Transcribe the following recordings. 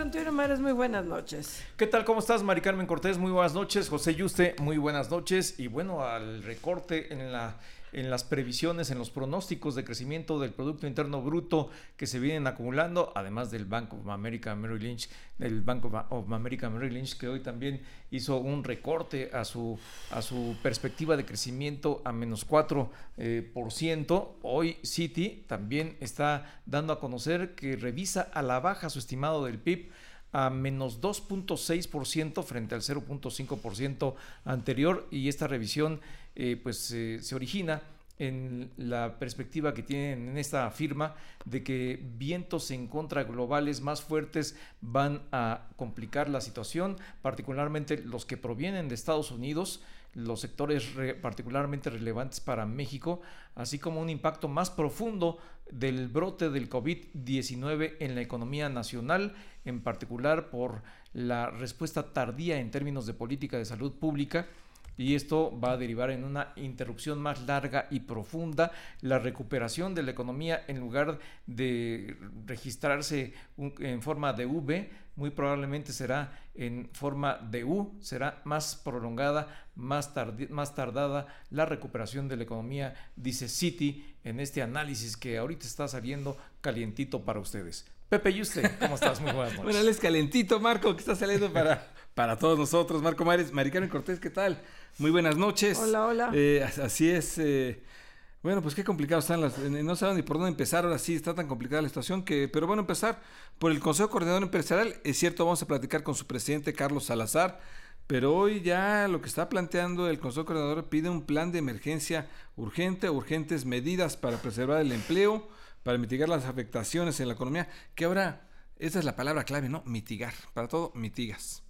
Antonio Mares, muy buenas noches. ¿Qué tal? ¿Cómo estás, Mari Carmen Cortés? Muy buenas noches. José Yuste, muy buenas noches. Y bueno, al recorte en la en las previsiones, en los pronósticos de crecimiento del Producto Interno Bruto que se vienen acumulando, además del Bank of America Merrill Lynch, del Bank of America Merrill Lynch, que hoy también hizo un recorte a su, a su perspectiva de crecimiento a menos 4%. Eh, por ciento. Hoy Citi también está dando a conocer que revisa a la baja su estimado del PIB a menos 2.6% frente al 0.5% anterior y esta revisión eh, pues eh, se origina en la perspectiva que tienen en esta firma de que vientos en contra globales más fuertes van a complicar la situación, particularmente los que provienen de Estados Unidos, los sectores particularmente relevantes para México, así como un impacto más profundo del brote del COVID-19 en la economía nacional, en particular por la respuesta tardía en términos de política de salud pública y esto va a derivar en una interrupción más larga y profunda. La recuperación de la economía en lugar de registrarse en forma de V, muy probablemente será en forma de U, será más prolongada, más, más tardada la recuperación de la economía, dice Citi en este análisis que ahorita está saliendo calientito para ustedes. Pepe, ¿y usted? ¿Cómo estás? Muy buenas noches. Bueno, él es calentito, Marco, que está saliendo para, para todos nosotros. Marco Mares, Maricano Cortés, ¿qué tal? Muy buenas noches. Hola, hola. Eh, así es. Eh, bueno, pues qué complicado están las. No saben ni por dónde empezar. Ahora sí está tan complicada la situación que. Pero bueno, empezar por el Consejo Coordinador Empresarial. Es cierto, vamos a platicar con su presidente Carlos Salazar. Pero hoy ya lo que está planteando el Consejo Coordinador pide un plan de emergencia urgente, urgentes medidas para preservar el empleo para mitigar las afectaciones en la economía, que ahora, esa es la palabra clave, ¿no? Mitigar. Para todo, mitigas.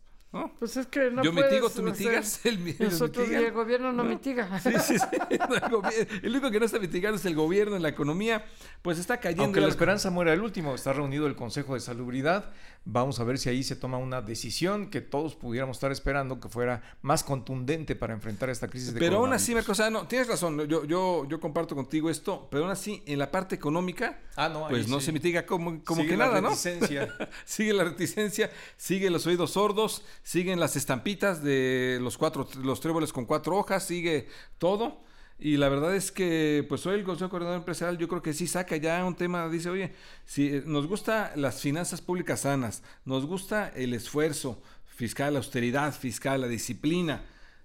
Pues es que no Yo mitigo, tú mitigas. El, Nosotros y el gobierno no, mitiga. Sí, sí, sí. el, único que no está mitigando es el gobierno en la economía. Pues está cayendo. Aunque la esperanza muera el último, está reunido el Consejo de Salubridad. Vamos a ver si ahí se toma una decisión que todos pudiéramos estar esperando que fuera más contundente para enfrentar esta crisis de Pero aún así, Marcos, no, tienes razón. Yo, yo, yo comparto contigo esto. Pero aún así, en la parte económica, ah, no, pues no se mitiga como, como que nada, ¿no? sigue la reticencia, sigue los oídos sordos siguen las estampitas de los cuatro, los tréboles con cuatro hojas, sigue todo. Y la verdad es que, pues hoy el Consejo Coordinador Empresarial yo creo que sí saca ya un tema, dice, oye, si eh, nos gusta las finanzas públicas sanas, nos gusta el esfuerzo fiscal, la austeridad fiscal, la disciplina,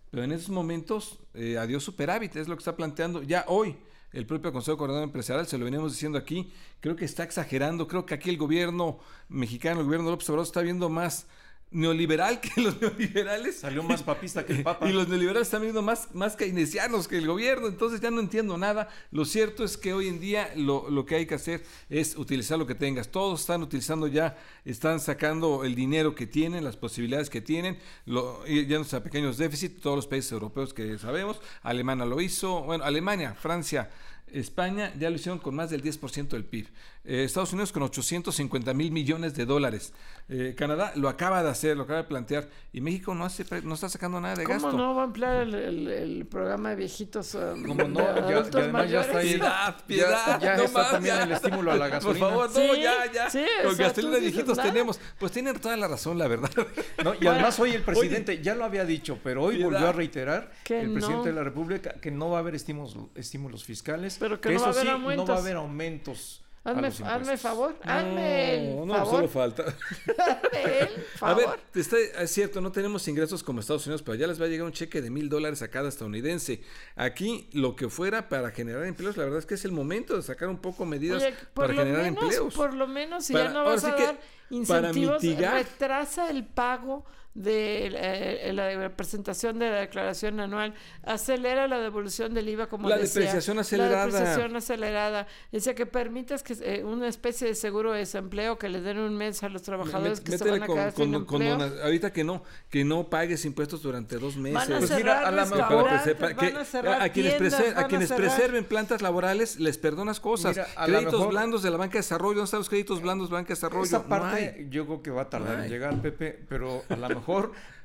pero en esos momentos, eh, adiós superávit, es lo que está planteando ya hoy el propio Consejo Coordinador Empresarial, se lo venimos diciendo aquí, creo que está exagerando, creo que aquí el gobierno mexicano, el gobierno de López Obrador está viendo más neoliberal que los neoliberales. Salió más papista que el Papa. Y los neoliberales están viendo más, más keynesianos que el gobierno, entonces ya no entiendo nada. Lo cierto es que hoy en día lo, lo, que hay que hacer es utilizar lo que tengas. Todos están utilizando ya, están sacando el dinero que tienen, las posibilidades que tienen, lo, ya a pequeños déficits, todos los países europeos que sabemos. Alemania lo hizo, bueno, Alemania, Francia, España ya lo hicieron con más del 10% del PIB. Eh, Estados Unidos con 850 mil millones de dólares. Eh, Canadá lo acaba de hacer, lo acaba de plantear. Y México no, hace, no está sacando nada de gasto. ¿Cómo no va a ampliar el, programa de viejitos? Um, ¿Cómo no? Ya, además ya está ahí. Piedad, piedad. Ya, está también el estímulo a la gasolina. Por favor, no, ya, ya. con gasolina de viejitos tenemos. Pues tienen toda la razón, la verdad. No, y además hoy el presidente ya lo había dicho, pero hoy volvió a reiterar el presidente de la República que no va a haber estímulos, estímulos fiscales. Pero que, no, va a haber aumentos. no va a haber aumentos Hazme, hazme favor, hazme el no, solo falta. el favor. A ver, está, es cierto, no tenemos ingresos como Estados Unidos, pero ya les va a llegar un cheque de mil dólares a cada estadounidense. Aquí, lo que fuera para generar empleos, la verdad es que es el momento de sacar un poco medidas para generar empleos. Por lo menos, si ya no vas a dar incentivos, retrasa el pago de eh, la presentación de la declaración anual, acelera la devolución del IVA como la depreciación acelerada. La depreciación acelerada. Dice que permitas que eh, una especie de seguro de desempleo que le den un mes a los trabajadores que se van a quedar sin empleo. ahorita que no, que no pagues impuestos durante dos meses. Van a pues cerrar a, la a, quienes, a quienes preserven plantas laborales les perdonas cosas. créditos blandos de la banca de desarrollo, ¿dónde están los créditos blandos de la banca de desarrollo? Esa parte yo creo que va a tardar en llegar, Pepe, pero a lo mejor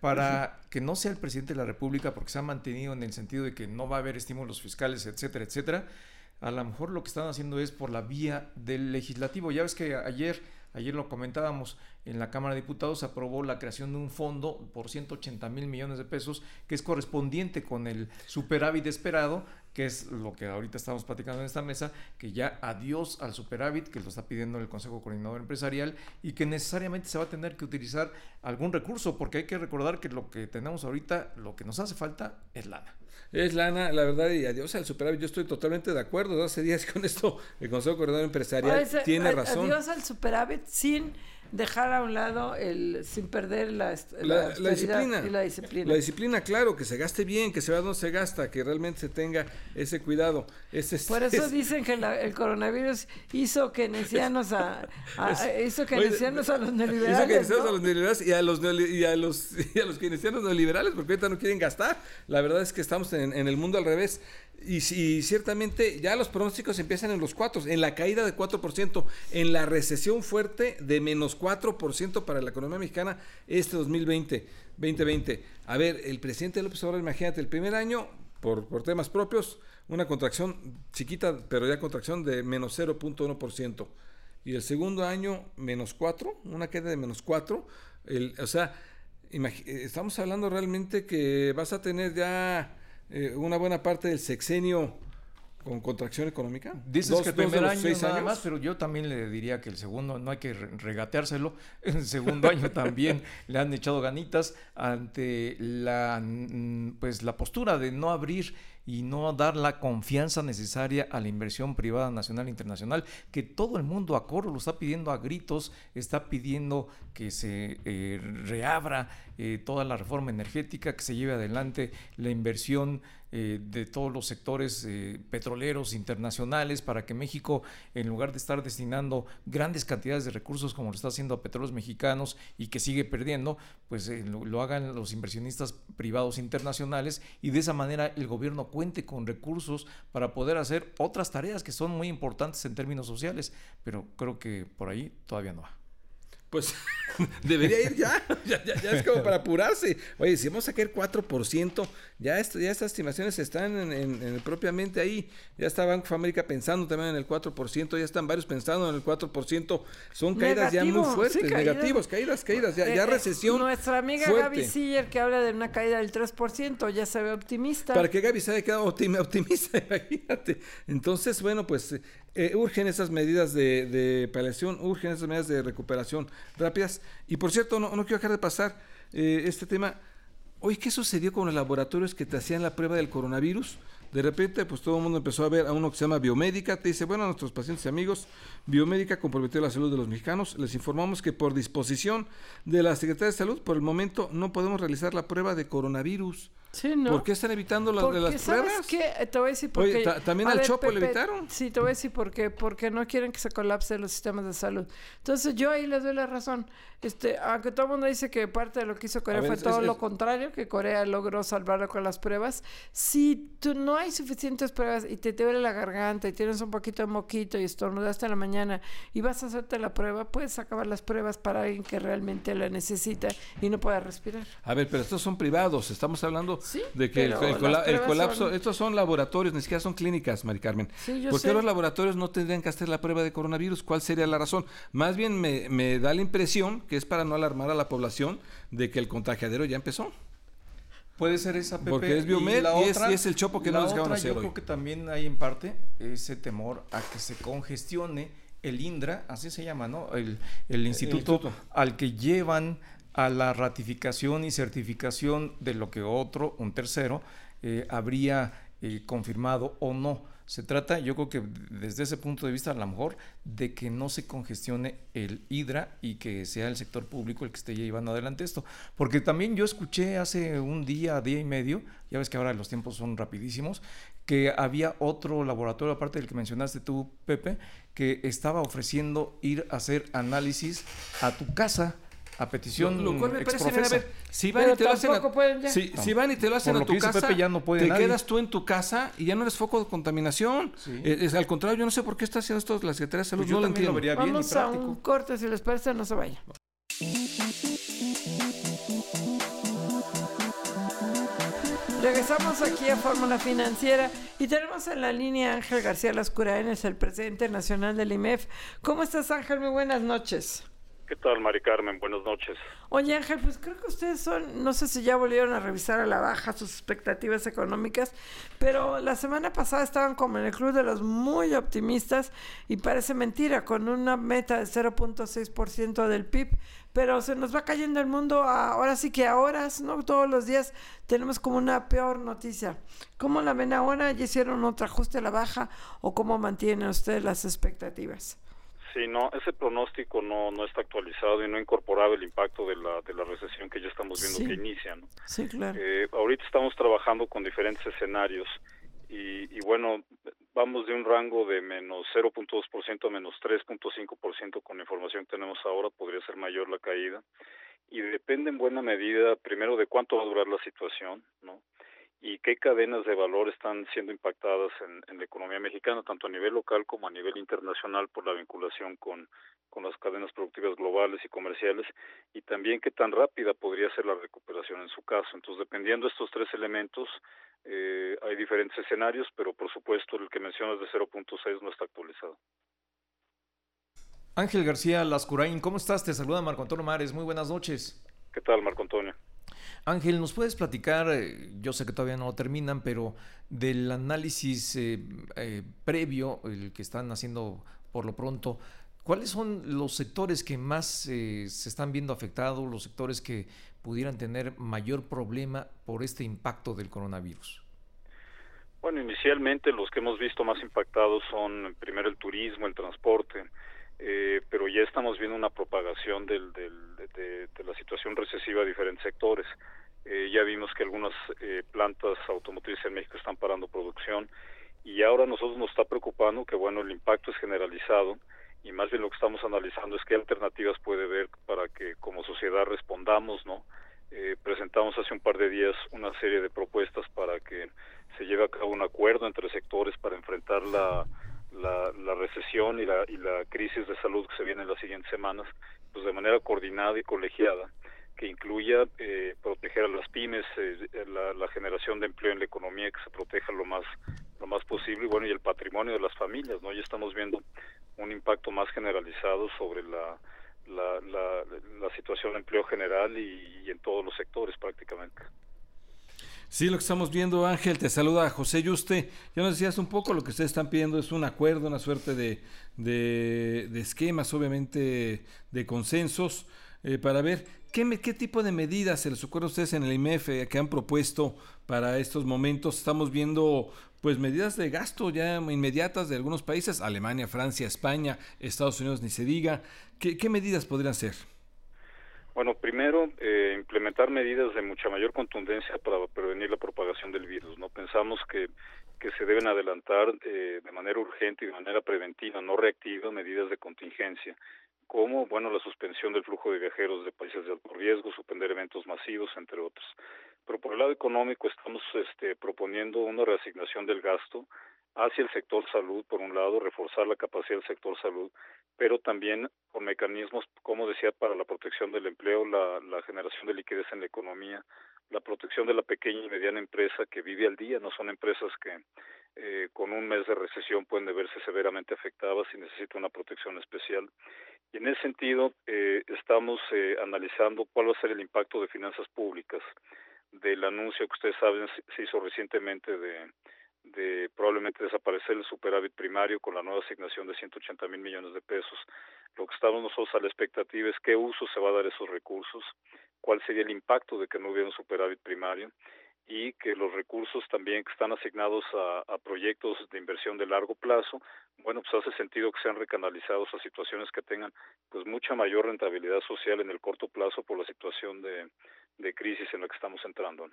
para que no sea el presidente de la República, porque se ha mantenido en el sentido de que no va a haber estímulos fiscales, etcétera, etcétera, a lo mejor lo que están haciendo es por la vía del legislativo. Ya ves que ayer, ayer lo comentábamos, en la Cámara de Diputados se aprobó la creación de un fondo por 180 mil millones de pesos que es correspondiente con el superávit esperado que es lo que ahorita estamos platicando en esta mesa, que ya adiós al superávit, que lo está pidiendo el Consejo Coordinador Empresarial, y que necesariamente se va a tener que utilizar algún recurso, porque hay que recordar que lo que tenemos ahorita, lo que nos hace falta es lana. Es lana, la verdad, y adiós al superávit. Yo estoy totalmente de acuerdo. Hace días con esto, el Consejo Coordinador Empresarial tiene razón. Adiós al superávit sin dejar a un lado el sin perder la, la, disciplina. la disciplina. La disciplina, claro, que se gaste bien, que se vea donde se gasta, que realmente se tenga ese cuidado. Ese, Por eso dicen que el coronavirus hizo que keynesianos a, hizo que a los neoliberales. Hizo a los neoliberales y a los, y a los, y a los keynesianos neoliberales, porque ahorita no quieren gastar. La verdad es que estamos en, en el mundo al revés. Y, ciertamente ya los pronósticos empiezan en los cuatro, en la caída de 4%, en la recesión fuerte de menos 4% para la economía mexicana este 2020. 2020. A ver, el presidente López Obrador, imagínate, el primer año, por, por temas propios, una contracción chiquita, pero ya contracción de menos 0.1%. Y el segundo año, menos 4, una queda de menos 4. El, o sea, estamos hablando realmente que vas a tener ya eh, una buena parte del sexenio con contracción económica. Dices que el primer año nada más, pero yo también le diría que el segundo no hay que regateárselo. El segundo año también le han echado ganitas ante la pues la postura de no abrir y no dar la confianza necesaria a la inversión privada nacional e internacional, que todo el mundo a coro lo está pidiendo a gritos, está pidiendo que se eh, reabra eh, toda la reforma energética, que se lleve adelante la inversión eh, de todos los sectores petroleros internacionales para que México, en lugar de estar destinando grandes cantidades de recursos como lo está haciendo a petróleos mexicanos y que sigue perdiendo, pues lo, lo hagan los inversionistas privados internacionales y de esa manera el gobierno cuente con recursos para poder hacer otras tareas que son muy importantes en términos sociales, pero creo que por ahí todavía no va pues debería ir ya. ya, ya, es como para apurarse. Oye, si vamos a sacar 4%, ya, esto, ya estas estimaciones están en, propiamente ahí. Ya está Banco of America pensando también en el 4%, ya están varios pensando en el 4%. Son caídas ya muy fuertes, negativos, caídas, caídas, ya, ya eh, recesión. Nuestra amiga Gaby Siller, que habla de una caída del 3%, ya se ve optimista. Para que Gaby se haya quedado optimista, imagínate. Entonces, bueno, pues eh, urgen esas medidas de, de, paliación, urgen esas medidas de recuperación rápidas. Y por cierto, no, no quiero dejar de pasar eh, este tema. Oye, ¿qué sucedió con los laboratorios que te hacían la prueba del coronavirus? De repente, pues todo el mundo empezó a ver a uno que se llama Biomédica. Te dice, bueno, nuestros pacientes y amigos, Biomédica comprometió la salud de los mexicanos. Les informamos que por disposición de la Secretaría de Salud, por el momento no podemos realizar la prueba de coronavirus. Sí, ¿no? ¿Por qué están evitando las, de las ¿sabes pruebas? Qué? Te voy a decir por qué. ¿También al Chopo le evitaron? Sí, te voy a decir por qué. Porque no quieren que se colapsen los sistemas de salud. Entonces, yo ahí les doy la razón. Este, aunque todo el mundo dice que parte de lo que hizo Corea fue todo lo contrario, que Corea logró salvarlo con las pruebas. Si tú no hay suficientes pruebas y te, te duele la garganta y tienes un poquito de moquito y estornudaste en la mañana y vas a hacerte la prueba, puedes acabar las pruebas para alguien que realmente la necesita y no pueda respirar. A ver, pero estos son privados. Estamos hablando de que el, colapso, estos son laboratorios, ni siquiera son clínicas, Mari Carmen. ¿Por qué los laboratorios no tendrían que hacer la prueba de coronavirus? ¿Cuál sería la razón? Más bien me, me da la impresión que es para no alarmar a la población de que el contagiadero ya empezó. Puede ser esa Pepe. Porque es Biomed y, es, el chopo que no nos hacer Yo creo que también hay en parte ese temor a que se congestione el INDRA, así se llama, ¿no? El, instituto, al que llevan a la ratificación y certificación de lo que otro, un tercero, eh, habría eh, confirmado o no Se trata, yo creo que desde ese punto de vista, a lo mejor, de que no se congestione el hidra y que sea el sector público el que esté llevando adelante esto. Porque también yo escuché hace un día, día y medio, ya ves que ahora los tiempos son rapidísimos, que había otro laboratorio, aparte del que mencionaste tú, Pepe, que estaba ofreciendo ir a hacer análisis a tu casa a petición lo, cual me parece a ver, si van y te lo hacen a, si, si, van y te lo hacen a tu casa Pepe, ya no puede te quedas tú en tu casa y ya no eres foco de contaminación. Eh, es, al contrario yo no sé por qué está haciendo esto la Secretaría de Salud pues no lo entiendo. lo vamos a un corte si les parece no se vaya Regresamos aquí a Fórmula Financiera y tenemos en la línea Ángel García es el presidente nacional del IMEF. ¿Cómo estás Ángel? Muy buenas noches. ¿Qué tal, Mari Carmen? Buenas noches. Oye, Ángel, pues creo que ustedes son, no sé si ya volvieron a revisar a la baja sus expectativas económicas, pero la semana pasada estaban como en el club de los muy optimistas y parece mentira, con una meta de 0.6% del PIB, pero se nos va cayendo el mundo ahora sí que a horas, ¿no? Todos los días tenemos como una peor noticia. ¿Cómo la ven ahora? ¿Ya hicieron otro ajuste a la baja o cómo mantienen ustedes las expectativas? Sí, no, ese pronóstico no, no está actualizado y no incorporaba el impacto de la, de la recesión que ya estamos viendo que inicia. ¿no? Sí, claro. Eh, ahorita estamos trabajando con diferentes escenarios y, y bueno, vamos de un rango de menos 0.2% a menos 3.5% con la información que tenemos ahora, podría ser mayor la caída. Y depende en buena medida, primero, de cuánto va a durar la situación, ¿no? Y qué cadenas de valor están siendo impactadas en, la economía mexicana, tanto a nivel local como a nivel internacional por la vinculación con, con las cadenas productivas globales y comerciales, y también qué tan rápida podría ser la recuperación en su caso. Entonces, dependiendo de estos tres elementos, eh, hay diferentes escenarios, pero por supuesto el que mencionas de 0.6 no está actualizado. Ángel García Lascurain, ¿cómo estás? Te saluda Marco Antonio Mares, muy buenas noches. ¿Qué tal, Marco Antonio? Ángel, ¿nos puedes platicar, eh, yo sé que todavía no terminan, pero del análisis eh, eh, previo, el que están haciendo por lo pronto, ¿cuáles son los sectores que más se están viendo afectados, los sectores que pudieran tener mayor problema por este impacto del coronavirus? Bueno, inicialmente los que hemos visto más impactados son primero el turismo, el transporte, eh, pero ya estamos viendo una propagación del, de, la situación recesiva a diferentes sectores. Eh, ya vimos que algunas eh, plantas automotrices en México están parando producción y ahora nosotros nos está preocupando que bueno el impacto es generalizado y más bien lo que estamos analizando es qué alternativas puede haber para que como sociedad respondamos, ¿no? presentamos hace un par de días una serie de propuestas para que se lleve a cabo un acuerdo entre sectores para enfrentar la la, la recesión y la, y la crisis de salud que se viene en las siguientes semanas, pues de manera coordinada y colegiada, que incluya eh, proteger a las pymes, eh, la, la, generación de empleo en la economía, que se proteja lo más lo más posible, y bueno, y el patrimonio de las familias, ¿no? Ya estamos viendo un impacto más generalizado sobre la, la, la, la situación de empleo general y en todos los sectores prácticamente. Sí, lo que estamos viendo, Ángel, te saluda José Yuste. Ya nos decías un poco, lo que ustedes están pidiendo es un acuerdo, una suerte de, de, esquemas, obviamente, de consensos, eh, para ver qué, qué tipo de medidas se les ocurre a ustedes en el IMF que han propuesto para estos momentos. Estamos viendo pues medidas de gasto ya inmediatas de algunos países, Alemania, Francia, España, Estados Unidos, ni se diga. ¿Qué, qué medidas podrían ser? Bueno, primero, eh, implementar medidas de mucha mayor contundencia para prevenir la propagación del virus. No pensamos que, que se deben adelantar eh, de manera urgente y de manera preventiva, no reactiva, medidas de contingencia, como, bueno, la suspensión del flujo de viajeros de países de alto riesgo, suspender eventos masivos, entre otros. Pero por el lado económico estamos este, proponiendo una reasignación del gasto hacia el sector salud, por un lado, reforzar la capacidad del sector salud, pero también con mecanismos, como decía, para la protección del empleo, la, generación de liquidez en la economía, la protección de la pequeña y mediana empresa que vive al día, no son empresas que eh, con un mes de recesión pueden verse severamente afectadas y necesitan una protección especial. Y en ese sentido, eh, estamos eh, analizando cuál va a ser el impacto de finanzas públicas del anuncio que ustedes saben se hizo recientemente de de probablemente desaparecer el superávit primario con la nueva asignación de 180 mil millones de pesos. Lo que estamos nosotros a la expectativa es qué uso se va a dar esos recursos, cuál sería el impacto de que no hubiera un superávit primario y que los recursos también que están asignados a, proyectos de inversión de largo plazo, bueno, pues hace sentido que sean recanalizados a situaciones que tengan pues mucha mayor rentabilidad social en el corto plazo por la situación de, de crisis en la que estamos entrando.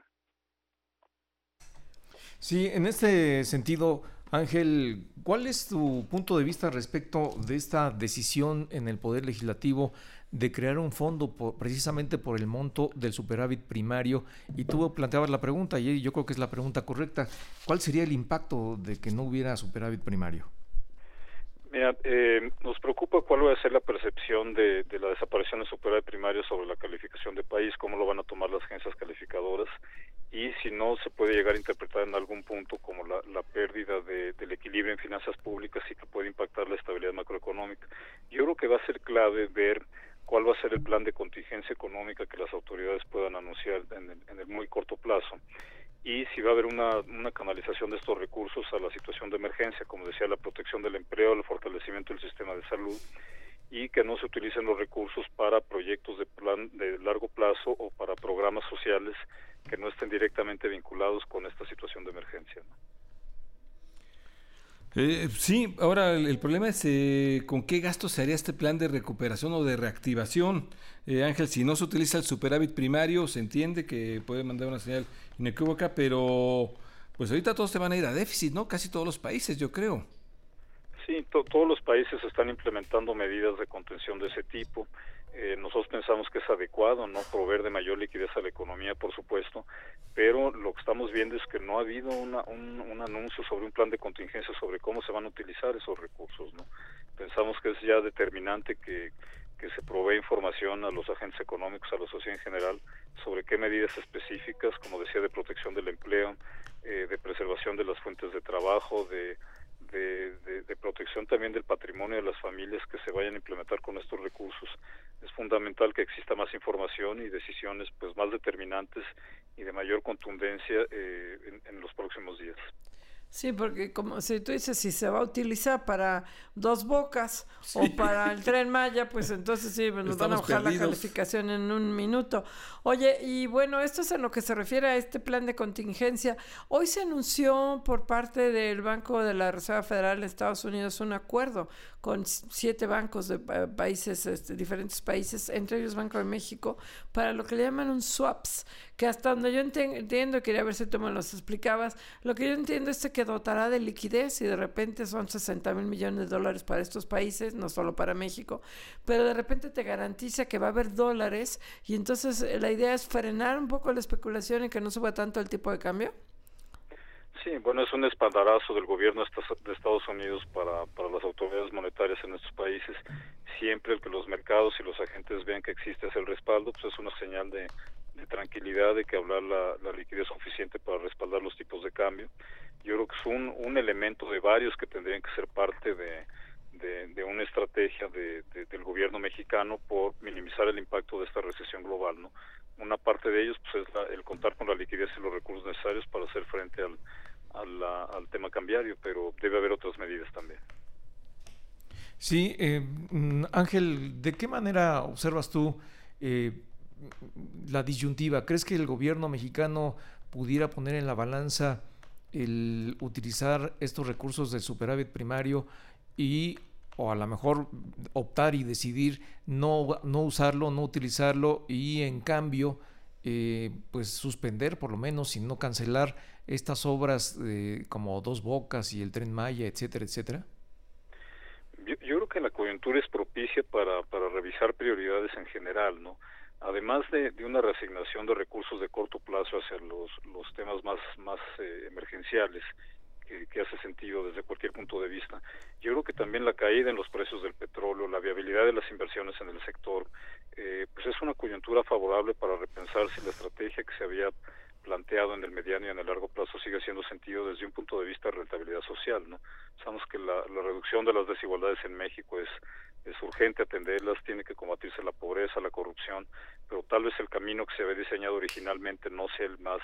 Sí, en este sentido, Ángel, ¿cuál es tu punto de vista respecto de esta decisión en el Poder Legislativo de crear un fondo precisamente por el monto del superávit primario? Y tú planteabas la pregunta, y yo creo que es la pregunta correcta. ¿Cuál sería el impacto de que no hubiera superávit primario? Mira, eh, nos preocupa cuál va a ser la percepción de, de la desaparición de superávit primario sobre la calificación de país, cómo lo van a tomar las agencias calificadoras y si no se puede llegar a interpretar en algún punto como la, la pérdida de, del equilibrio en finanzas públicas y que puede impactar la estabilidad macroeconómica. Yo creo que va a ser clave ver cuál va a ser el plan de contingencia económica que las autoridades puedan anunciar en el, en el muy corto plazo y si va a haber una, una canalización de estos recursos a la situación de emergencia, como decía, la protección del empleo, el fortalecimiento del sistema de salud y que no se utilicen los recursos para proyectos de plan de largo plazo o para programas sociales que no estén directamente vinculados con esta situación de emergencia. Eh, sí, ahora el, problema es eh, con qué gasto se haría este plan de recuperación o de reactivación. Eh, Ángel, si no se utiliza el superávit primario, se entiende que puede mandar una señal inequívoca, pero pues ahorita todos se van a ir a déficit, ¿no? Casi todos los países, yo creo. Sí, todos los países están implementando medidas de contención de ese tipo. Eh, nosotros pensamos que es adecuado no proveer de mayor liquidez a la economía, por supuesto, pero lo que estamos viendo es que no ha habido una, un, un, anuncio sobre un plan de contingencia sobre cómo se van a utilizar esos recursos. no Pensamos que es ya determinante que, que se provee información a los agentes económicos, a la sociedad en general, sobre qué medidas específicas, como decía, de protección del empleo, eh, de preservación de las fuentes de trabajo, de de, también del patrimonio de las familias que se vayan a implementar con estos recursos. Es fundamental que exista más información y decisiones pues más determinantes y de mayor contundencia eh, en los próximos días. Sí, porque como si tú dices, si se va a utilizar para dos bocas o para el tren Maya, pues entonces sí, nos van a bajar la calificación en un minuto. Oye, y bueno, esto es en lo que se refiere a este plan de contingencia. Hoy se anunció por parte del Banco de la Reserva Federal de Estados Unidos un acuerdo con siete bancos de países, este, diferentes países, entre ellos Banco de México, para lo que le llaman un swaps, que hasta donde yo entiendo, quería ver si tú me los explicabas, lo que yo entiendo es que dotará de liquidez y de repente son 60 mil millones de dólares para estos países, no solo para México, pero de repente te garantiza que va a haber dólares y entonces eh, la idea es frenar un poco la especulación y que no suba tanto el tipo de cambio. Sí, bueno, es un espaldarazo del gobierno de Estados Unidos para, para las autoridades monetarias en estos países. Siempre el que los mercados y los agentes vean que existe ese respaldo, pues es una señal de, tranquilidad, de que hablar la, la, liquidez suficiente para respaldar los tipos de cambio. Yo creo que es un, un elemento de varios que tendrían que ser parte de, de, una estrategia de, del gobierno mexicano por minimizar el impacto de esta recesión global, ¿no? Una parte de ellos pues, es el contar con la liquidez y los recursos necesarios para hacer frente al, al tema cambiario, pero debe haber otras medidas también. Sí, eh, mm, Ángel, ¿de qué manera observas tú eh, la disyuntiva? ¿Crees que el gobierno mexicano pudiera poner en la balanza el utilizar estos recursos del superávit primario y o a lo mejor optar y decidir no, no usarlo, no utilizarlo y en cambio eh, pues suspender por lo menos y no cancelar estas obras como Dos Bocas y el Tren Maya, etcétera, etcétera? Yo, creo que la coyuntura es propicia para, para revisar prioridades en general, ¿no? Además de, de una reasignación de recursos de corto plazo hacia los, los temas más, más eh, emergenciales, que, hace sentido desde cualquier punto de vista. Yo creo que también la caída en los precios del petróleo, la viabilidad de las inversiones en el sector, eh, pues es una coyuntura favorable para repensar si la estrategia que se había planteado en el mediano y en el largo plazo sigue siendo sentido desde un punto de vista de rentabilidad social. ¿no? Sabemos que la, reducción de las desigualdades en México es, urgente atenderlas, tiene que combatirse la pobreza, la corrupción, pero tal vez el camino que se había diseñado originalmente no sea el más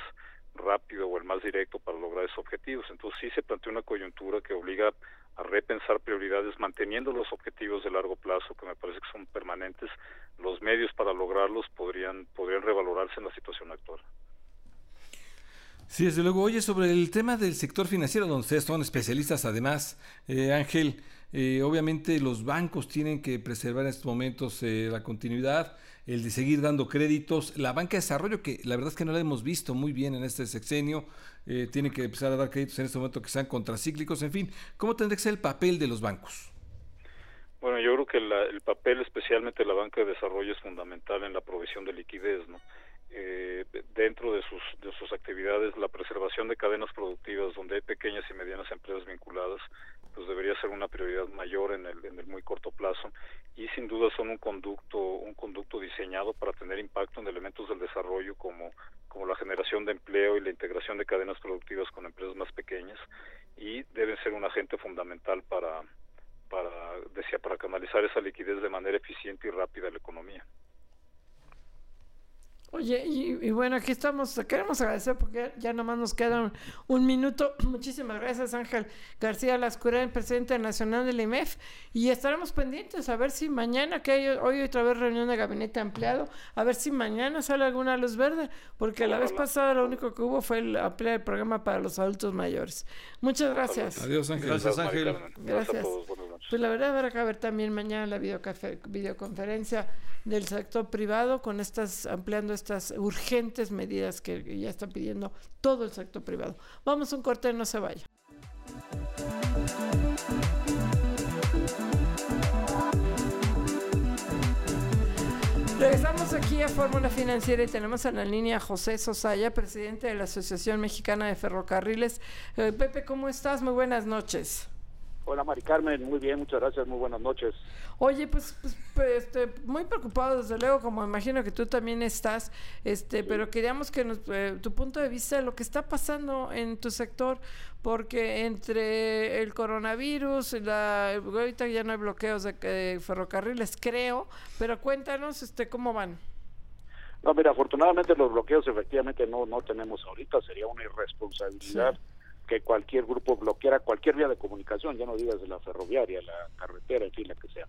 rápido o el más directo para lograr esos objetivos. Entonces sí se plantea una coyuntura que obliga a repensar prioridades manteniendo los objetivos de largo plazo que me parece que son permanentes. Los medios para lograrlos podrían podrían revalorarse en la situación actual. Sí, desde luego. Oye, sobre el tema del sector financiero, donde ustedes son especialistas además, eh, Ángel, eh, obviamente los bancos tienen que preservar en estos momentos eh, la continuidad, el de seguir dando créditos. La banca de desarrollo, que la verdad es que no la hemos visto muy bien en este sexenio, tiene que empezar a dar créditos en este momento que sean contracíclicos. En fin, ¿cómo tendría que ser el papel de los bancos? Bueno, yo creo que el papel especialmente la banca de desarrollo es fundamental en la provisión de liquidez, ¿no? Eh, dentro de sus, de sus actividades la preservación de cadenas productivas donde hay pequeñas y medianas empresas vinculadas pues debería ser una prioridad mayor en el, en el muy corto plazo y sin duda son un conducto un conducto diseñado para tener impacto en elementos del desarrollo como como la generación de empleo y la integración de cadenas productivas con empresas más pequeñas y deben ser un agente fundamental para para decía para canalizar esa liquidez de manera eficiente y rápida a la economía. Oye, y, bueno, aquí estamos, queremos agradecer porque ya nomás nos queda un, minuto. Muchísimas gracias, Ángel García Lascura, el presidente nacional del IMEF. Y estaremos pendientes a ver si mañana, que hay hoy otra vez reunión de gabinete ampliado, a ver si mañana sale alguna luz verde, porque la vez pasada lo único que hubo fue el ampliar el programa para los adultos mayores. Muchas gracias. Adiós, Ángel. Gracias, Ángel. Gracias. Pues la verdad habrá que ver también mañana la videoconferencia del sector privado con estas ampliando estas urgentes medidas que ya está pidiendo todo el sector privado. Vamos a un corte, no se vaya. Regresamos aquí a Fórmula Financiera y tenemos en la línea a José Sosaya, presidente de la Asociación Mexicana de Ferrocarriles. Eh, Pepe, ¿cómo estás? Muy buenas noches. Hola Mari Carmen, muy bien, muchas gracias, muy buenas noches. Oye, pues, pues, pues este, muy preocupado desde luego, como imagino que tú también estás, este, pero queríamos que nos, eh, tu punto de vista de lo que está pasando en tu sector, porque entre el coronavirus, la, ahorita ya no hay bloqueos de, ferrocarriles, creo, pero cuéntanos, este, cómo van. No, mira, afortunadamente los bloqueos efectivamente no no tenemos ahorita, sería una irresponsabilidad que cualquier grupo bloqueara cualquier vía de comunicación, ya no digas de la ferroviaria, la carretera, en fin, la que sea.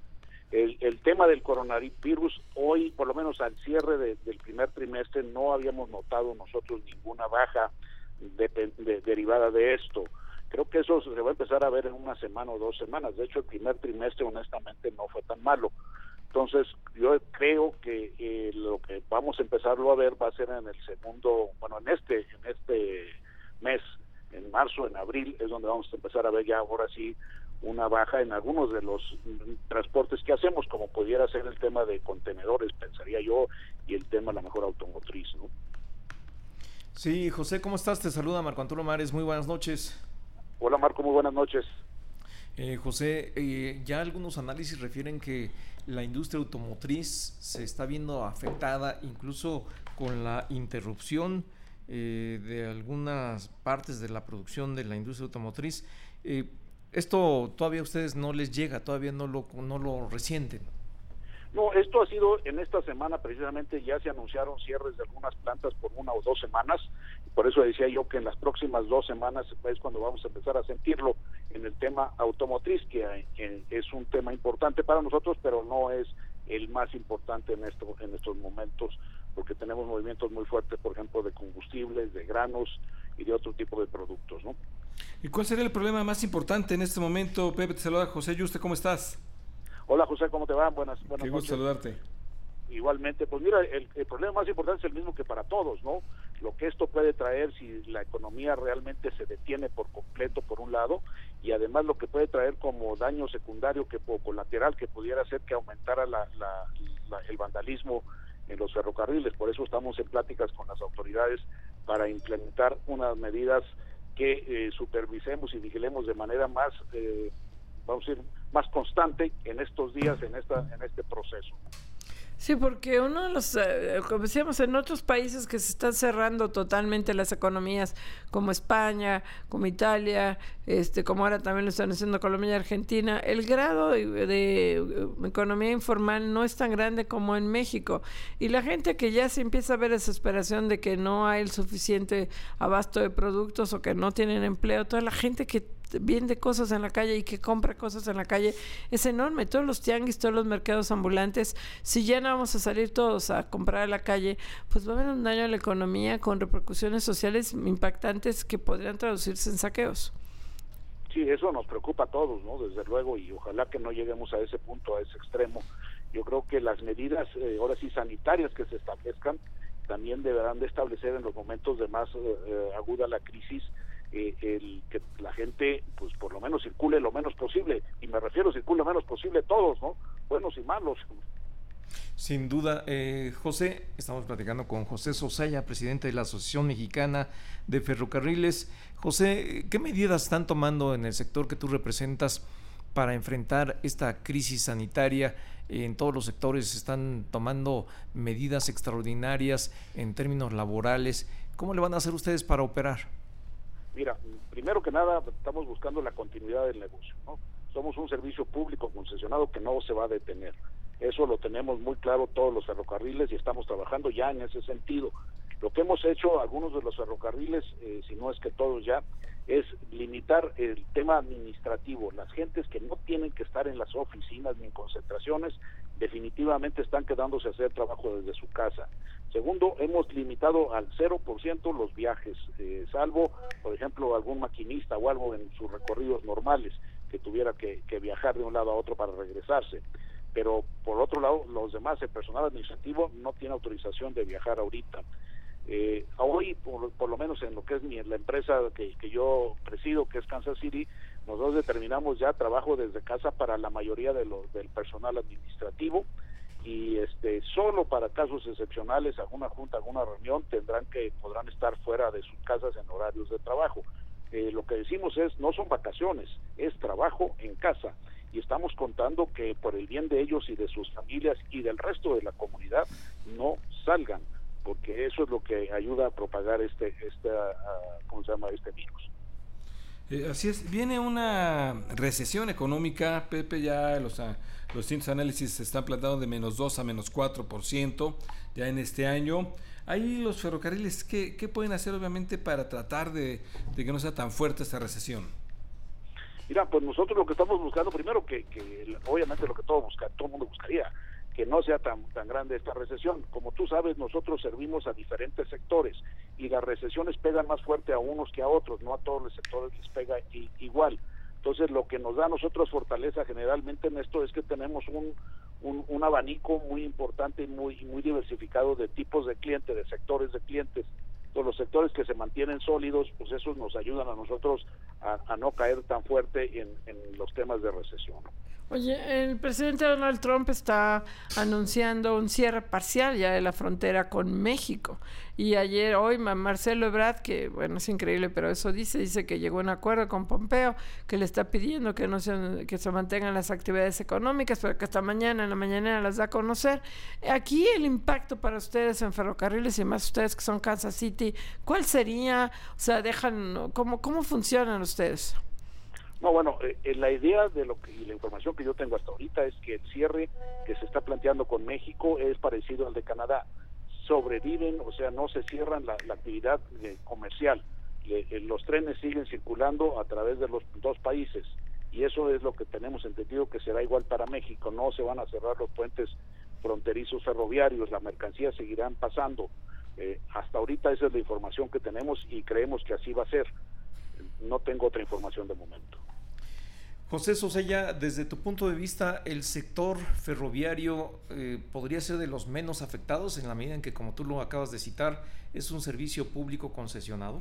El, el tema del coronavirus, hoy, por lo menos al cierre del primer trimestre, no habíamos notado nosotros ninguna baja de, derivada de esto. Creo que eso se va a empezar a ver en una semana o dos semanas. De hecho, el primer trimestre, honestamente, no fue tan malo. Entonces, yo creo que eh, lo que vamos a empezarlo a ver va a ser en el segundo, bueno, en este, en este marzo, en abril, es donde vamos a empezar a ver ya ahora sí una baja en algunos de los transportes que hacemos, como pudiera ser el tema de contenedores, pensaría yo, y el tema la mejor automotriz, ¿no? Sí, José, ¿cómo estás? Te saluda Marco Antonio Mares, muy buenas noches. Hola Marco, muy buenas noches. Eh, José, eh, ya algunos análisis refieren que la industria automotriz se está viendo afectada incluso con la interrupción eh, de algunas partes de la producción de la industria automotriz. Eh, esto todavía a ustedes no les llega, todavía no lo, no lo resienten. No, esto ha sido en esta semana precisamente ya se anunciaron cierres de algunas plantas por una o dos semanas, por eso decía yo que en las próximas dos semanas es cuando vamos a empezar a sentirlo en el tema automotriz, que es un tema importante para nosotros, pero no es el más importante en, esto, en estos momentos porque tenemos movimientos muy fuertes, por ejemplo, de combustibles, de granos y de otro tipo de productos, ¿no? ¿Y cuál sería el problema más importante en este momento? Pepe, te saluda José Yuste, ¿cómo estás? Hola José, ¿cómo te va? Buenas, buenas Qué gusto saludarte. Igualmente, pues mira, el, problema más importante es el mismo que para todos, ¿no? Lo que esto puede traer si la economía realmente se detiene por completo, por un lado, y además lo que puede traer como daño secundario que o colateral que pudiera hacer que aumentara la, el vandalismo en los ferrocarriles. Por eso estamos en pláticas con las autoridades para implementar unas medidas que eh, supervisemos y vigilemos de manera más, eh, vamos a decir, más constante en estos días, en esta, en este proceso. Sí, porque uno de los, eh, como decíamos, en otros países que se están cerrando totalmente las economías, como España, como Italia, este, como ahora también lo están haciendo Colombia y Argentina, el grado de, eh, economía informal no es tan grande como en México. Y la gente que ya se empieza a ver desesperación de que no hay el suficiente abasto de productos o que no tienen empleo, toda la gente que vende cosas en la calle y que compra cosas en la calle es enorme. Todos los tianguis, todos los mercados ambulantes, si ya no vamos a salir todos a comprar a la calle, pues va a haber un daño a la economía con repercusiones sociales impactantes que podrían traducirse en saqueos. Sí, eso nos preocupa a todos, ¿no? Desde luego, y ojalá que no lleguemos a ese punto, a ese extremo. Yo creo que las medidas, eh, ahora sí, sanitarias que se establezcan, también deberán de establecer en los momentos de más eh, eh, aguda la crisis el que la gente pues por lo menos circule lo menos posible y me refiero circule lo menos posible todos no buenos y malos sin duda, eh, José, estamos platicando con José Sosaya, presidente de la Asociación Mexicana de Ferrocarriles. José, ¿qué medidas están tomando en el sector que tú representas para enfrentar esta crisis sanitaria? En todos los sectores se están tomando medidas extraordinarias en términos laborales. ¿Cómo le van a hacer ustedes para operar? Mira, primero que nada, estamos buscando la continuidad del negocio. Somos un servicio público concesionado que no se va a detener eso lo tenemos muy claro todos los ferrocarriles y estamos trabajando ya en ese sentido. Lo que hemos hecho algunos de los ferrocarriles, eh, si no es que todos ya, es limitar el tema administrativo. Las gentes que no tienen que estar en las oficinas ni en concentraciones, definitivamente están quedándose a hacer trabajo desde su casa. Segundo, hemos limitado al 0% los viajes, eh, salvo, por ejemplo, algún maquinista o algo en sus recorridos normales que tuviera que viajar de un lado a otro para regresarse pero por otro lado los demás el personal administrativo no tiene autorización de viajar ahorita eh, hoy por, lo menos en lo que es mi, la empresa que, yo presido que es Kansas City nosotros determinamos ya trabajo desde casa para la mayoría de los del personal administrativo. Y este solo para casos excepcionales alguna junta alguna reunión tendrán que podrán estar fuera de sus casas en horarios de trabajo. Eh, lo que decimos es no son vacaciones es trabajo en casa. Y estamos contando que por el bien de ellos y de sus familias y del resto de la comunidad no salgan, porque eso es lo que ayuda a propagar este, este ¿cómo se llama? este virus. Eh, así es, viene una recesión económica, Pepe, ya los, ah, los distintos análisis se están planteando de menos 2 a menos 4% ya en este año. Ahí los ferrocarriles, ¿qué, ¿qué, pueden hacer obviamente para tratar de, de que no sea tan fuerte esta recesión? Mira, pues nosotros lo que estamos buscando, primero que, que obviamente lo que todo busca, todo el mundo buscaría, que no sea tan, tan grande esta recesión. Como tú sabes, nosotros servimos a diferentes sectores y las recesiones pegan más fuerte a unos que a otros, no a todos los sectores les pega igual. Entonces, lo que nos da a nosotros fortaleza generalmente en esto es que tenemos un, un, un abanico muy importante y muy, muy diversificado de tipos de clientes, de sectores de clientes los sectores que se mantienen sólidos, pues esos nos ayudan a nosotros a, no caer tan fuerte en, en los temas de recesión. Oye, el presidente Donald Trump está anunciando un cierre parcial ya de la frontera con México. Y ayer, hoy, Marcelo Ebrard, que bueno, es increíble, pero eso dice, dice que llegó a un acuerdo con Pompeo, que le está pidiendo que no se, que se mantengan las actividades económicas, pero que hasta mañana, en la mañana las da a conocer. Aquí el impacto para ustedes en ferrocarriles y más ustedes que son Kansas City, ¿cuál sería? O sea, dejan, ¿cómo, cómo funcionan ustedes? No, bueno, eh, la idea de lo que y la información que yo tengo hasta ahorita es que el cierre que se está planteando con México es parecido al de Canadá. Sobreviven, o sea, no se cierran la, actividad eh, comercial. Eh, los trenes siguen circulando a través de los dos países y eso es lo que tenemos entendido que será igual para México. No se van a cerrar los puentes fronterizos ferroviarios, la mercancía seguirán pasando. hasta ahorita esa es la información que tenemos y creemos que así va a ser. No tengo otra información de momento. José Sosella, desde tu punto de vista, ¿el sector ferroviario eh, podría ser de los menos afectados en la medida en que, como tú lo acabas de citar, es un servicio público concesionado?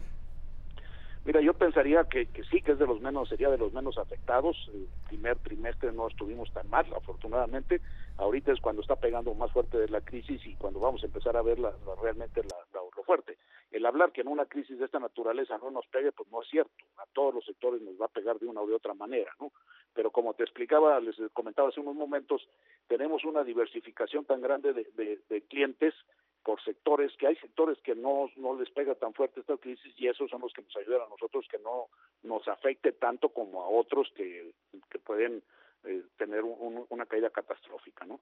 Mira, yo pensaría que, sí, que es de los menos, sería de los menos afectados. El primer trimestre no estuvimos tan mal, afortunadamente. Ahorita es cuando está pegando más fuerte de la crisis y cuando vamos a empezar a ver la, realmente la, lo fuerte. El hablar que en una crisis de esta naturaleza no nos pegue, pues no es cierto. A todos los sectores nos va a pegar de una u de otra manera, ¿no? Pero como te explicaba, les comentaba hace unos momentos, tenemos una diversificación tan grande de, de clientes por sectores, que hay sectores que no, no les pega tan fuerte esta crisis y esos son los que nos ayudan a nosotros que no nos afecte tanto como a otros que, que pueden eh, tener una caída catastrófica, ¿no?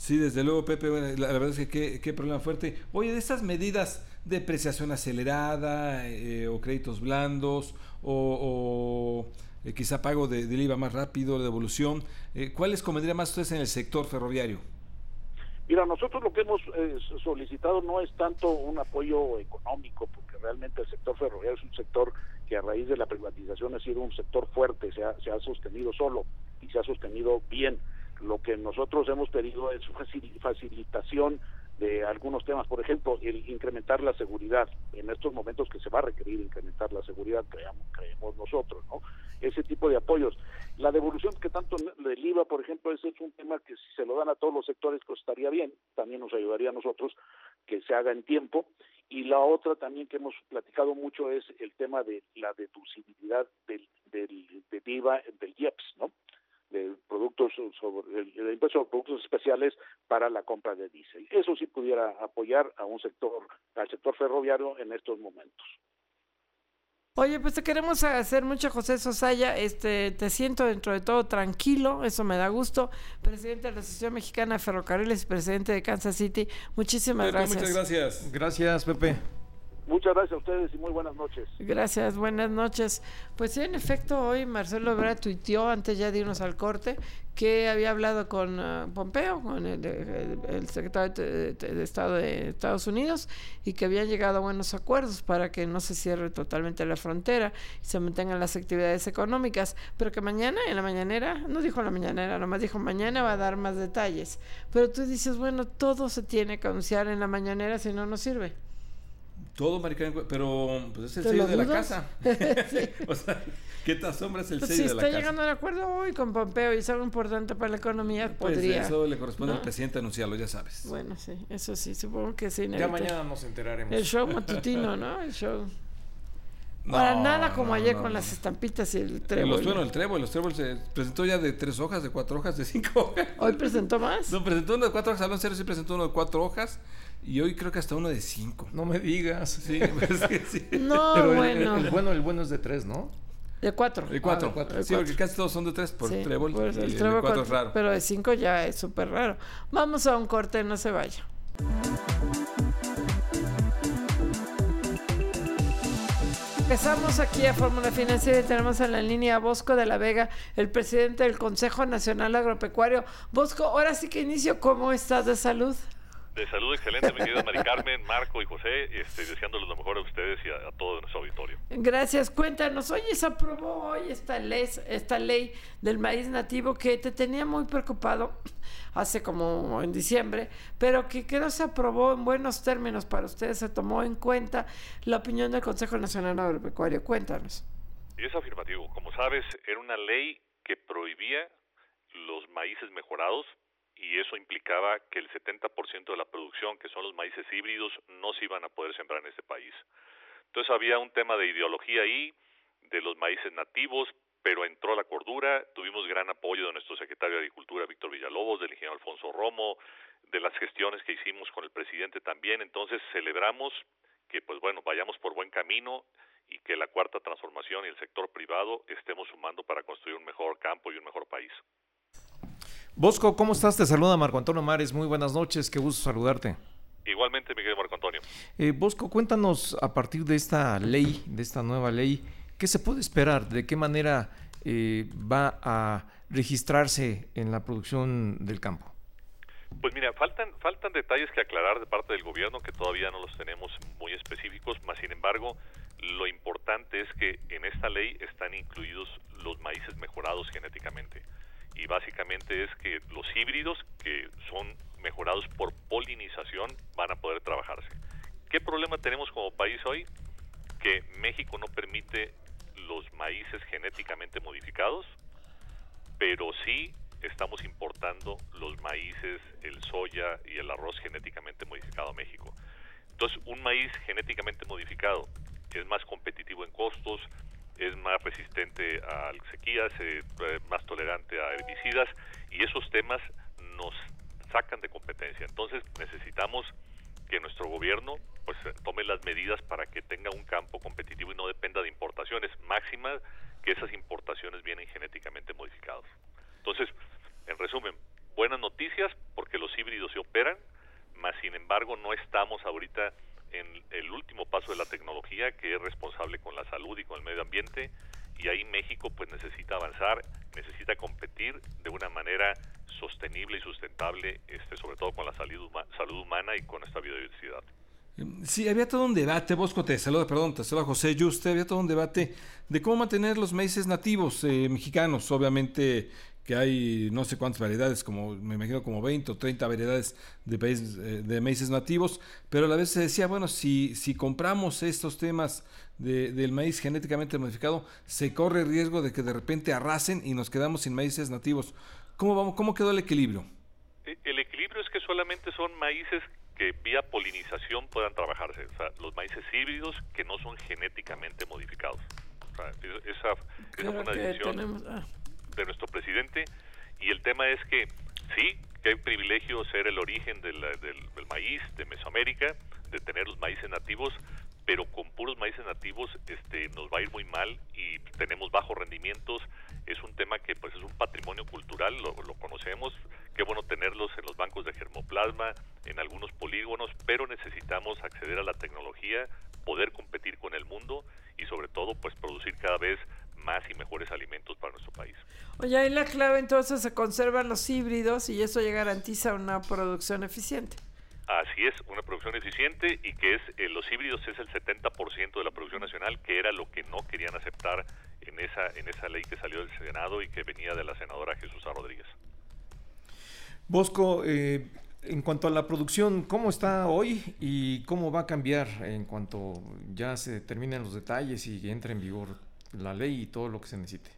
Sí, desde luego, Pepe, la, verdad es que qué, problema fuerte. Oye, de estas medidas depreciación acelerada eh, o créditos blandos o, eh, quizá pago de, del IVA más rápido, de devolución. Eh, ¿Cuál les convendría más ustedes en el sector ferroviario? Mira, nosotros lo que hemos solicitado no es tanto un apoyo económico, porque realmente el sector ferroviario es un sector que a raíz de la privatización ha sido un sector fuerte, se ha, se ha sostenido solo y se ha sostenido bien. Lo que nosotros hemos pedido es facilitación de algunos temas, por ejemplo, incrementar la seguridad, en estos momentos que se va a requerir incrementar la seguridad, creamos, creemos nosotros, ¿no? Ese tipo de apoyos. La devolución que tanto del IVA, por ejemplo, ese es un tema que si se lo dan a todos los sectores, pues estaría bien, también nos ayudaría a nosotros que se haga en tiempo. Y la otra también que hemos platicado mucho es el tema de la deducibilidad del, del, del IVA del IEPS, ¿no? de productos sobre el, impuesto sobre productos especiales para la compra de diésel. Eso sí pudiera apoyar a un sector, al sector ferroviario en estos momentos. Oye, pues te queremos hacer mucho, José Sosaya. Este, te siento dentro de todo tranquilo, eso me da gusto. Presidente de la Asociación Mexicana de Ferrocarriles y presidente de Kansas City. Muchísimas gracias. Muchas gracias. Gracias, Pepe. Muchas gracias a ustedes y muy buenas noches. Gracias, buenas noches. Pues en efecto, hoy Marcelo Ebrard tuiteó, antes ya de irnos al corte, que había hablado con ah, Pompeo, con el, secretario de, Estado de Estados Unidos, y que habían llegado a buenos acuerdos para que no se cierre totalmente la frontera y se mantengan las actividades económicas, pero que mañana, en la mañanera, no dijo la mañanera, nomás dijo mañana va a dar más detalles. Pero tú dices, bueno, todo se tiene que anunciar en la mañanera, si no, no sirve. Todo Maricarmen, pero pues es el sello de la casa. o sea, ¿qué te asombra es el pues sello de la casa? Si está llegando al acuerdo hoy con Pompeo y es algo importante para la economía, pues podría. Eso le corresponde al presidente anunciarlo, ya sabes. Bueno, sí, eso sí, supongo que sí. Ya mañana nos enteraremos. El show matutino, ¿no? El show. Para nada como ayer con las estampitas y el trébol. Los, bueno, el trébol, los trébol se presentó ya de tres hojas, de cuatro hojas, de cinco hojas. ¿Hoy presentó más? No, presentó uno de cuatro hojas, Salón Cero sí presentó uno de cuatro hojas y hoy creo que hasta uno de cinco. No me digas. Sí, pues sí. No, bueno. El, bueno. El bueno es de tres, ¿no? De cuatro. De cuatro. Ah, cuatro. sí, porque casi todos son de tres por el trébol. el, trébol de cuatro, es raro. Pero de cinco ya es súper raro. Vamos a un corte, no se vaya. Empezamos aquí a Fórmula Financiera y tenemos en la línea a Bosco de la Vega, el presidente del Consejo Nacional Agropecuario. Bosco, ahora sí que inicio, ¿cómo estás de salud? De salud excelente, mi querida Mari Carmen, Marco y José, este, deseándoles lo mejor a ustedes y a, todo nuestro auditorio. Gracias, cuéntanos, oye, se aprobó hoy esta ley, esta ley del maíz nativo que te tenía muy preocupado hace como en diciembre, pero que quedó se aprobó en buenos términos para ustedes, se tomó en cuenta la opinión del Consejo Nacional Agropecuario. Cuéntanos. Y es afirmativo, como sabes, era una ley que prohibía los maíces mejorados y eso implicaba que el 70% de la producción, que son los maíces híbridos, no se iban a poder sembrar en este país. Entonces había un tema de ideología ahí, de los maíces nativos, pero entró la cordura, tuvimos gran apoyo de nuestro secretario de Agricultura, Víctor Villalobos, del ingeniero Alfonso Romo, de las gestiones que hicimos con el presidente también, entonces celebramos que pues bueno, vayamos por buen camino y que la cuarta transformación y el sector privado estemos sumando para construir un mejor campo y un mejor país. Bosco, ¿cómo estás? Te saluda Marco Antonio Mares. Muy buenas noches, qué gusto saludarte. Igualmente, mi querido Marco Antonio. Eh, Bosco, cuéntanos a partir de esta ley, de esta nueva ley, ¿qué se puede esperar? ¿De qué manera eh, va a registrarse en la producción del campo? Pues mira, faltan, faltan detalles que aclarar de parte del gobierno que todavía no los tenemos muy específicos, más sin embargo, lo importante es que en esta ley están incluidos los maíces mejorados genéticamente y básicamente es que los híbridos que son mejorados por polinización van a poder trabajarse. ¿Qué problema tenemos como país hoy? Que México no permite los maíces genéticamente modificados, pero sí estamos importando los maíces, el soya y el arroz genéticamente modificado a México. Entonces, un maíz genéticamente modificado es más competitivo en costos, es más resistente a sequías, eh, más tolerante a herbicidas y esos temas nos sacan de competencia. Entonces necesitamos que nuestro gobierno pues tome las medidas para que tenga un campo competitivo y no dependa de importaciones máximas que esas importaciones vienen genéticamente modificados. Entonces, en resumen, buenas noticias porque los híbridos se operan, mas sin embargo no estamos ahorita en el último paso de la tecnología que es responsable con la salud y con el medio ambiente y ahí México pues necesita avanzar, necesita competir de una manera sostenible y sustentable, este, sobre todo con la salud, huma, salud humana y con esta biodiversidad. Em, sí, había todo un debate, Bosco, te saluda, perdón, te saluda José Yuste, había todo un debate de cómo mantener los maíces nativos eh, mexicanos, obviamente que hay no sé cuántas variedades, como me imagino como 20 o 30 variedades de, países, eh, de maíces nativos, pero a la vez se decía, bueno, si, si compramos estos temas de, del maíz genéticamente modificado, se corre el riesgo de que de repente arrasen y nos quedamos sin maíces nativos. ¿Cómo, vamos, cómo quedó el equilibrio? E, el equilibrio es que solamente son maíces que vía polinización puedan trabajarse, o sea, los maíces híbridos que no son genéticamente modificados. O sea, esa, esa fue una decisión ah. De nuestro presidente y el tema es que sí, que hay privilegio ser el origen del, del maíz de Mesoamérica, de tener los maíces nativos, pero con puros maíces nativos este, nos va a ir muy mal y tenemos bajos rendimientos. Es un tema que pues es un patrimonio cultural, lo, conocemos, qué bueno tenerlos en los bancos de germoplasma, en algunos polígonos, pero necesitamos acceder a la tecnología, poder competir con el mundo y sobre todo pues producir cada vez más y mejores alimentos para nuestro país. Oye, ahí la clave entonces se conservan los híbridos y eso ya garantiza una producción eficiente. Así es, una producción eficiente y que es eh, los híbridos es el 70% de la producción nacional, que era lo que no querían aceptar en esa en esa ley que salió del Senado y que venía de la senadora Jesús Rodríguez. Bosco, eh, en cuanto a la producción, ¿cómo está hoy y cómo va a cambiar en cuanto ya se terminen los detalles y entre en vigor la ley y todo lo que se necesite?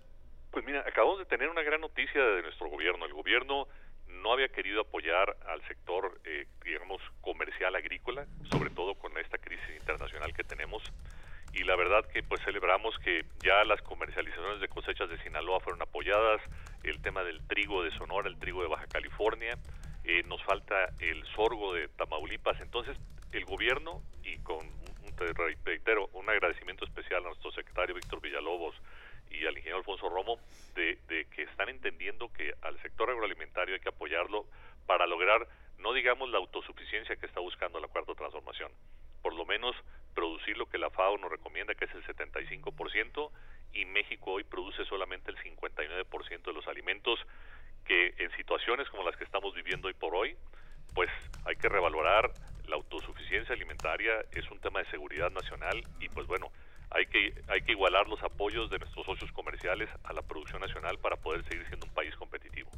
Pues mira, acabamos de tener una gran noticia de nuestro gobierno. El gobierno no había querido apoyar al sector, eh, digamos, comercial agrícola, sobre todo con esta crisis internacional que tenemos. Y la verdad que pues celebramos que ya las comercializaciones de cosechas de Sinaloa fueron apoyadas, el tema del trigo de Sonora, el trigo de Baja California, eh, nos falta el sorgo de Tamaulipas. Entonces, el gobierno, y con, te reitero, un agradecimiento especial a nuestro secretario Víctor Villalobos, y al ingeniero Alfonso Romo de, que están entendiendo que al sector agroalimentario hay que apoyarlo para lograr, no digamos la autosuficiencia que está buscando la cuarta transformación, por lo menos producir lo que la FAO nos recomienda, que es el 75%, y México hoy produce solamente el 59% de los alimentos que en situaciones como las que estamos viviendo hoy por hoy, pues hay que revalorar la autosuficiencia alimentaria, es un tema de seguridad nacional y pues bueno, hay que, hay que igualar los apoyos de nuestros socios comerciales a la producción nacional para poder seguir siendo un país competitivo.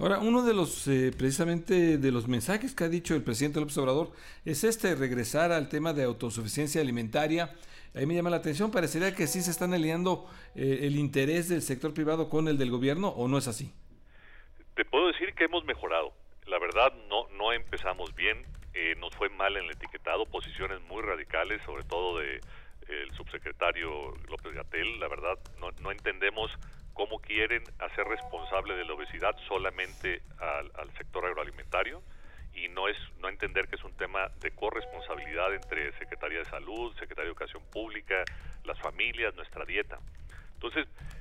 Ahora, uno de los, eh, precisamente, de los mensajes que ha dicho el presidente López Obrador es este, regresar al tema de autosuficiencia alimentaria. Ahí me llama la atención, parecería que sí se están alineando eh, el interés del sector privado con el del gobierno, ¿o no es así? Te puedo decir que hemos mejorado. La verdad, no, no empezamos bien. Eh, nos fue mal en el etiquetado, posiciones muy radicales, sobre todo de el subsecretario López Gatel. La verdad, no, no entendemos cómo quieren hacer responsable de la obesidad solamente al, al, sector agroalimentario y no es no entender que es un tema de corresponsabilidad entre Secretaría de Salud, Secretaría de Educación Pública, las familias, nuestra dieta. Entonces, eh,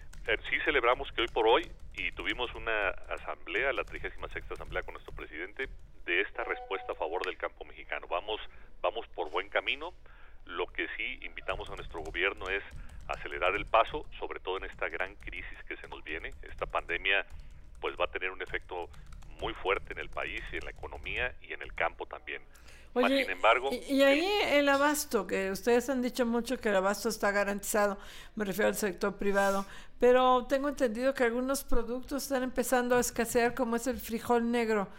sí celebramos que hoy por hoy y tuvimos una asamblea, la 36 asamblea con nuestro presidente, de esta respuesta a favor del campo mexicano. Vamos, vamos por buen camino. Lo que sí invitamos a nuestro gobierno es acelerar el paso, sobre todo en esta gran crisis que se nos viene. Esta pandemia pues va a tener un efecto muy fuerte en el país y en la economía y en el campo también. Oye, sin embargo, y, ahí el abasto, que ustedes han dicho mucho que el abasto está garantizado, me refiero al sector privado, pero tengo entendido que algunos productos están empezando a escasear, como es el frijol negro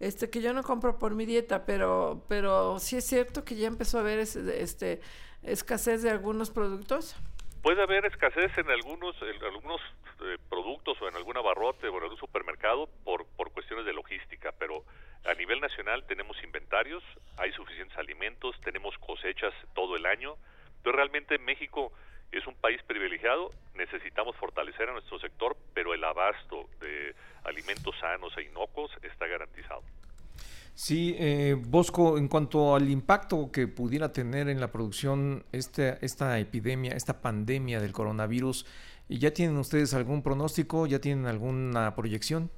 este que yo no compro por mi dieta, pero pero sí es cierto que ya empezó a haber este escasez de algunos productos. Puede haber escasez en algunos en algunos eh, productos o en algún abarrote o en algún supermercado por por cuestiones de logística, pero a nivel nacional tenemos inventarios, hay suficientes alimentos, tenemos cosechas todo el año. Entonces realmente México es un país privilegiado, necesitamos fortalecer a nuestro sector, pero el abasto de alimentos sanos e inocuos está garantizado. Sí, eh, Bosco, en cuanto al impacto que pudiera tener en la producción este, esta epidemia, esta pandemia del coronavirus, ¿ya tienen ustedes algún pronóstico? ¿Ya tienen alguna proyección?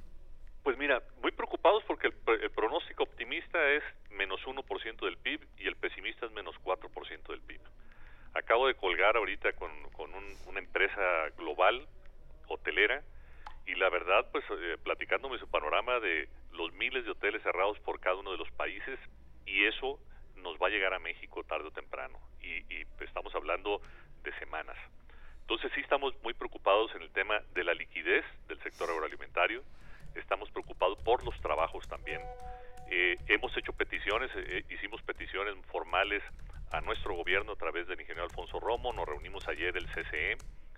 Pues mira, muy preocupados porque el, el pronóstico optimista es menos 1% del PIB y el pesimista es menos 4% del PIB. Acabo de colgar ahorita con, una empresa global, hotelera, y la verdad, pues eh, platicándome su panorama de los miles de hoteles cerrados por cada uno de los países y eso nos va a llegar a México tarde o temprano y, y estamos hablando de semanas. Entonces sí estamos muy preocupados en el tema de la liquidez del sector agroalimentario, estamos preocupados por los trabajos también. Eh, hemos hecho peticiones, eh, hicimos peticiones formales a nuestro gobierno a través del ingeniero Alfonso Romo, nos reunimos ayer el CCE,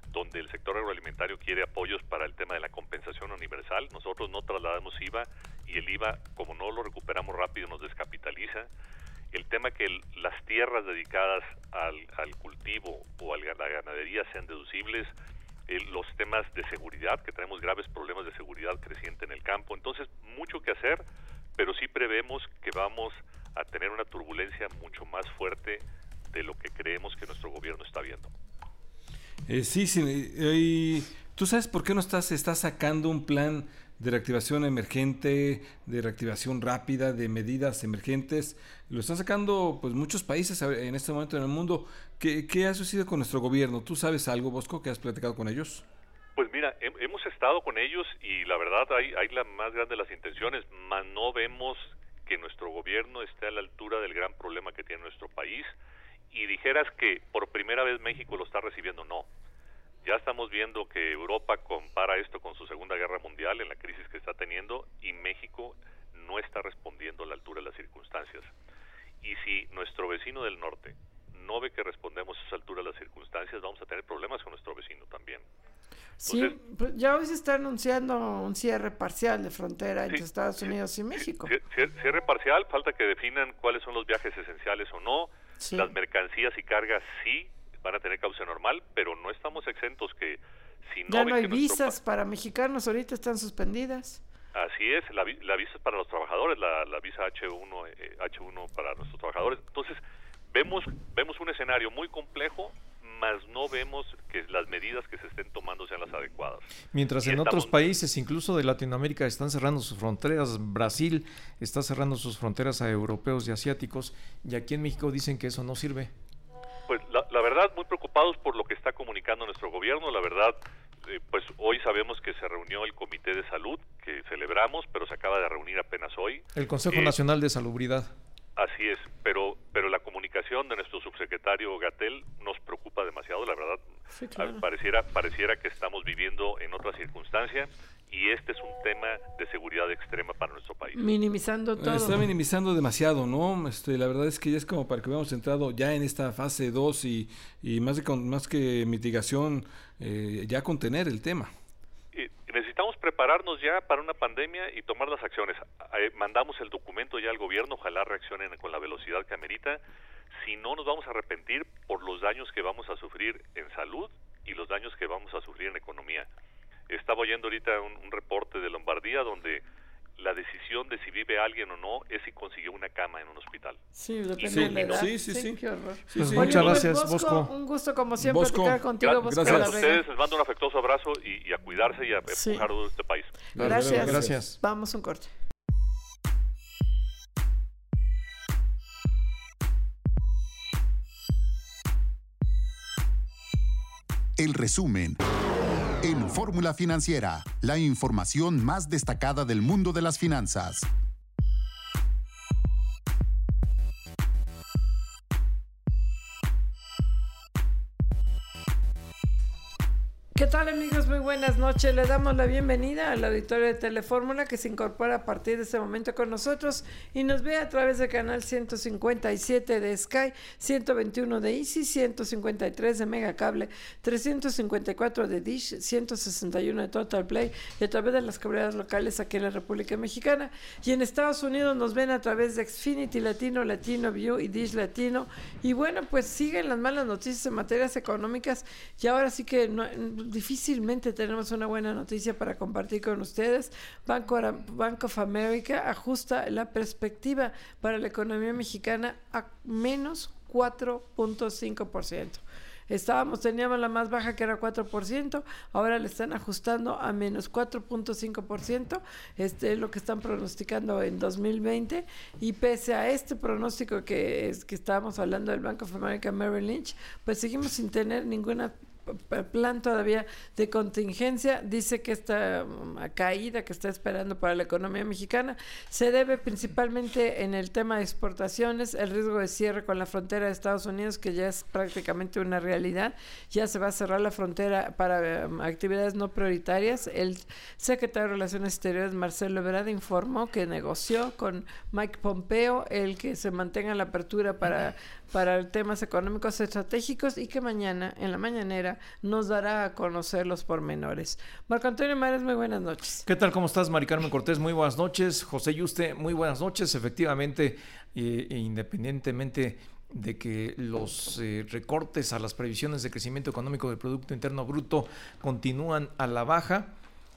donde el sector agroalimentario quiere apoyos para el tema de la compensación universal. Nosotros no trasladamos IVA y el IVA, como no lo recuperamos rápido, nos descapitaliza. El tema que las tierras dedicadas al, cultivo o a la ganadería sean deducibles, los temas de seguridad, que tenemos graves problemas de seguridad creciente en el campo. Entonces, mucho que hacer, pero sí prevemos que vamos a tener una turbulencia mucho más fuerte de lo que creemos que nuestro gobierno está viendo. Eh, sí, sí. Y, ¿Tú sabes por qué no estás, estás sacando un plan de reactivación emergente, de reactivación rápida, de medidas emergentes? Lo están sacando pues muchos países en este momento en el mundo. ¿Qué, qué ha sucedido con nuestro gobierno? ¿Tú sabes algo, Bosco, que has platicado con ellos? Pues mira, hemos estado con ellos y la verdad hay, hay la más grande de las intenciones, mas no vemos que nuestro gobierno esté a la altura del gran problema que tiene nuestro país y dijeras que por primera vez México lo está recibiendo, no. Ya estamos viendo que Europa compara esto con su Segunda Guerra Mundial en la crisis que está teniendo y México no está respondiendo a la altura de las circunstancias. Y si nuestro vecino del norte no ve que respondemos a esa altura de las circunstancias, vamos a tener problemas con nuestro vecino también. sí, pues ya hoy se está anunciando un cierre parcial de frontera entre Estados Unidos y México. Cierre parcial, falta que definan cuáles son los viajes esenciales o no, las mercancías y cargas sí van a tener causa normal, pero no estamos exentos que si no... Ya no hay visas para mexicanos, ahorita están suspendidas. Así es, la, visa es para los trabajadores, la, visa H1, eh, H1 para nuestros trabajadores. Entonces, vemos, vemos un escenario muy complejo, mas no vemos que las medidas que se estén tomando sean las adecuadas. Mientras en otros países, incluso de Latinoamérica, están cerrando sus fronteras, Brasil está cerrando sus fronteras a europeos y asiáticos, y aquí en México dicen que eso no sirve. Pues la, verdad, muy preocupados por lo que está comunicando nuestro gobierno, la verdad, eh, pues hoy sabemos que se reunió el Comité de Salud, que celebramos, pero se acaba de reunir apenas hoy. El Consejo eh, Nacional de Salubridad. Así es, pero, pero la comunicación de nuestro subsecretario Gatel nos preocupa demasiado, la verdad. pareciera, pareciera que estamos viviendo en otra circunstancia y este es un tema de seguridad extrema para nuestro país. Minimizando todo. Está minimizando demasiado, ¿no? Este, la verdad es que ya es como para que hubiéramos entrado ya en esta fase 2 y, y más, de, más que mitigación, eh, ya contener el tema prepararnos ya para una pandemia y tomar las acciones. Eh, mandamos el documento ya al gobierno, ojalá reaccionen con la velocidad que amerita. Si no, nos vamos a arrepentir por los daños que vamos a sufrir en salud y los daños que vamos a sufrir en economía. Estaba oyendo ahorita un reporte de Lombardía donde la decisión de si vive alguien o no es si consiguió una cama en un hospital. Sí, depende de la edad. Sí, sí, sí. Pues muchas gracias, Bosco, Un gusto, como siempre, estar contigo, Bosco. Gracias a ustedes, les mando un afectuoso abrazo y, a cuidarse y a empujar a este país. Gracias. gracias. Vamos un corte. El resumen. En Fórmula Financiera, la información más destacada del mundo de las finanzas. ¿Qué tal amigos? Muy buenas noches. Le damos la bienvenida al auditorio de Telefórmula que se incorpora a partir de este momento con nosotros y nos ve a través del canal 157 de Sky, 121 de Easy, 153 de Megacable, 354 de Dish, 161 de Total Play y a través de las cabreras locales aquí en la República Mexicana. Y en Estados Unidos nos ven a través de Xfinity Latino, Latino View y Dish Latino. Y bueno, pues siguen las malas noticias en materias económicas y ahora sí que no difícilmente tenemos una buena noticia para compartir con ustedes. Banco, Bank of America ajusta la perspectiva para la economía mexicana a menos 4.5%. Estábamos, teníamos la más baja que era 4%, ahora le están ajustando a menos 4.5%, este es lo que están pronosticando en 2020 y pese a este pronóstico que, es, que estábamos hablando del Banco of America Merrill Lynch, pues seguimos sin tener ninguna plan todavía de contingencia. Dice que esta mm, caída que está esperando para la economía mexicana se debe principalmente en el tema de exportaciones, el riesgo de cierre con la frontera de Estados Unidos, que ya es prácticamente una realidad. Ya se va a cerrar la frontera para mm, actividades no prioritarias. El secretario de Relaciones Exteriores, Marcelo Ebrard, informó que negoció con Mike Pompeo el que se mantenga la apertura para para temas económicos estratégicos y que mañana en la mañanera nos dará a conocer los pormenores. Marco Antonio Mares, muy buenas noches. ¿Qué tal? ¿Cómo estás, Mari Carmen Cortés? Muy buenas noches. José Yuste, muy buenas noches. Efectivamente, eh, independientemente de que los eh, recortes a las previsiones de crecimiento económico del Producto Interno Bruto continúan a la baja,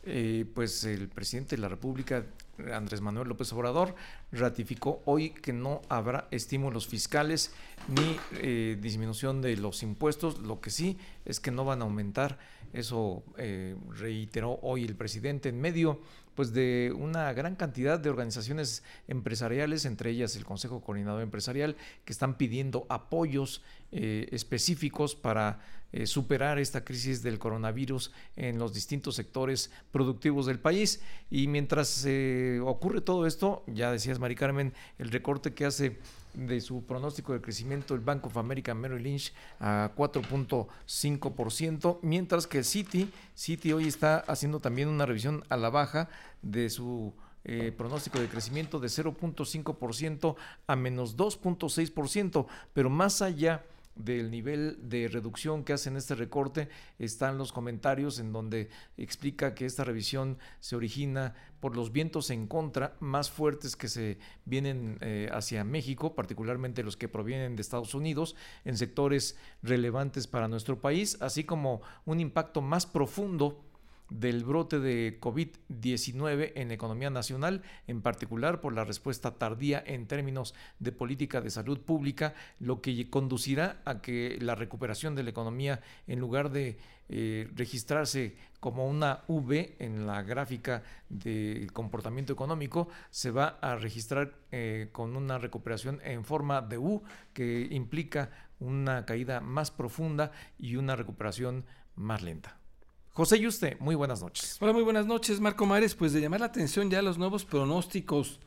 eh, pues el presidente de la República Andrés Manuel López Obrador ratificó hoy que no habrá estímulos fiscales ni eh, disminución de los impuestos, lo que sí es que no van a aumentar, eso eh, reiteró hoy el presidente en medio pues de una gran cantidad de organizaciones empresariales, entre ellas el Consejo Coordinador Empresarial, que están pidiendo apoyos eh, específicos para eh, superar esta crisis del coronavirus en los distintos sectores productivos del país. Y mientras eh, ocurre todo esto, ya decías, Mari Carmen, el recorte que hace de su pronóstico de crecimiento el Bank of America Merrill Lynch a 4.5%, mientras que Citi, Citi hoy está haciendo también una revisión a la baja de su eh, pronóstico de crecimiento de 0.5% a menos 2.6%, pero más allá del nivel de reducción que hacen este recorte están los comentarios en donde explica que esta revisión se origina por los vientos en contra más fuertes que se vienen eh, hacia México, particularmente los que provienen de Estados Unidos, en sectores relevantes para nuestro país, así como un impacto más profundo del brote de COVID-19 en la economía nacional, en particular por la respuesta tardía en términos de política de salud pública, lo que conducirá a que la recuperación de la economía, en lugar de eh, registrarse como una V en la gráfica del comportamiento económico, se va a registrar eh, con una recuperación en forma de U, que implica una caída más profunda y una recuperación más lenta. José Yuste, muy buenas noches. Hola, muy buenas noches, Marco Mares. Pues de llamar la atención ya los nuevos pronósticos,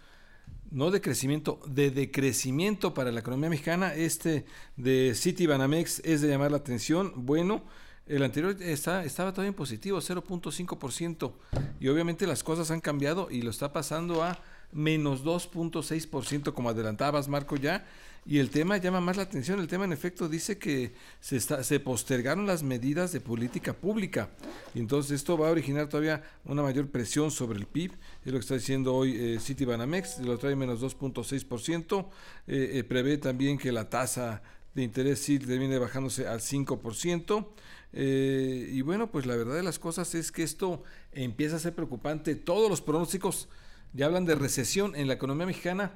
no de crecimiento, de decrecimiento para la economía mexicana. Este de City Banamex es de llamar la atención. Bueno, el anterior estaba todavía en positivo, 0.5%. Y obviamente las cosas han cambiado y lo está pasando a menos 2.6%, como adelantabas, Marco, ya. Y el tema llama más la atención. El tema, en efecto, dice que se, está, se postergaron las medidas de política pública. Y entonces esto va a originar todavía una mayor presión sobre el PIB. Es lo que está diciendo hoy eh, Citibanamex, lo trae menos 2.6%. Eh, eh, prevé también que la tasa de interés sí termine bajándose al 5%. Eh, y bueno, pues la verdad de las cosas es que esto empieza a ser preocupante. Todos los pronósticos ya hablan de recesión en la economía mexicana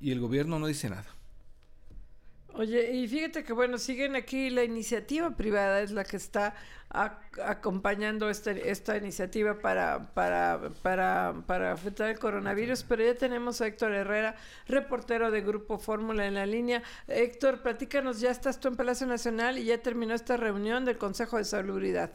y el gobierno no dice nada. Oye, y fíjate que bueno, siguen aquí, la iniciativa privada es la que está acompañando este, esta iniciativa para, para, para, para afectar el coronavirus, pero ya tenemos a Héctor Herrera, reportero de Grupo Fórmula en la línea. Héctor, platícanos, ya estás tú en Palacio Nacional y ya terminó esta reunión del Consejo de Salubridad.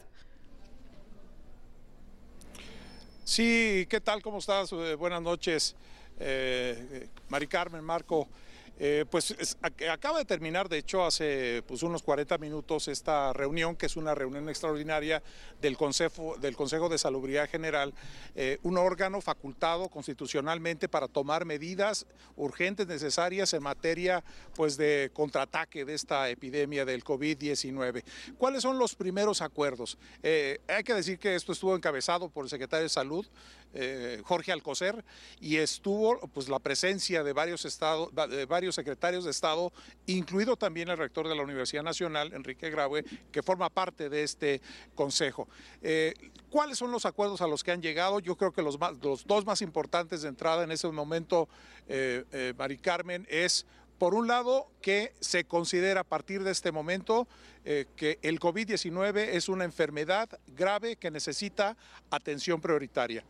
Sí, ¿qué tal? ¿Cómo estás? Eh, buenas noches, eh, eh, Mari Carmen, Marco. Eh, pues acaba de terminar, de hecho, hace pues, unos 40 minutos esta reunión, que es una reunión extraordinaria del Consejo, del Consejo de Salubridad General, eh, un órgano facultado constitucionalmente para tomar medidas urgentes necesarias en materia pues, de contraataque de esta epidemia del COVID-19. ¿Cuáles son los primeros acuerdos? Eh, hay que decir que esto estuvo encabezado por el secretario de Salud, Jorge Alcocer, y estuvo pues, la presencia de varios de varios secretarios de Estado, incluido también el rector de la Universidad Nacional, Enrique Graue, que forma parte de este consejo. Eh, ¿Cuáles son los acuerdos a los que han llegado? Yo creo que los, dos más importantes de entrada en ese momento, eh, eh, Mari Carmen, es por un lado, que se considera a partir de este momento que el COVID-19 es una enfermedad grave que necesita atención prioritaria.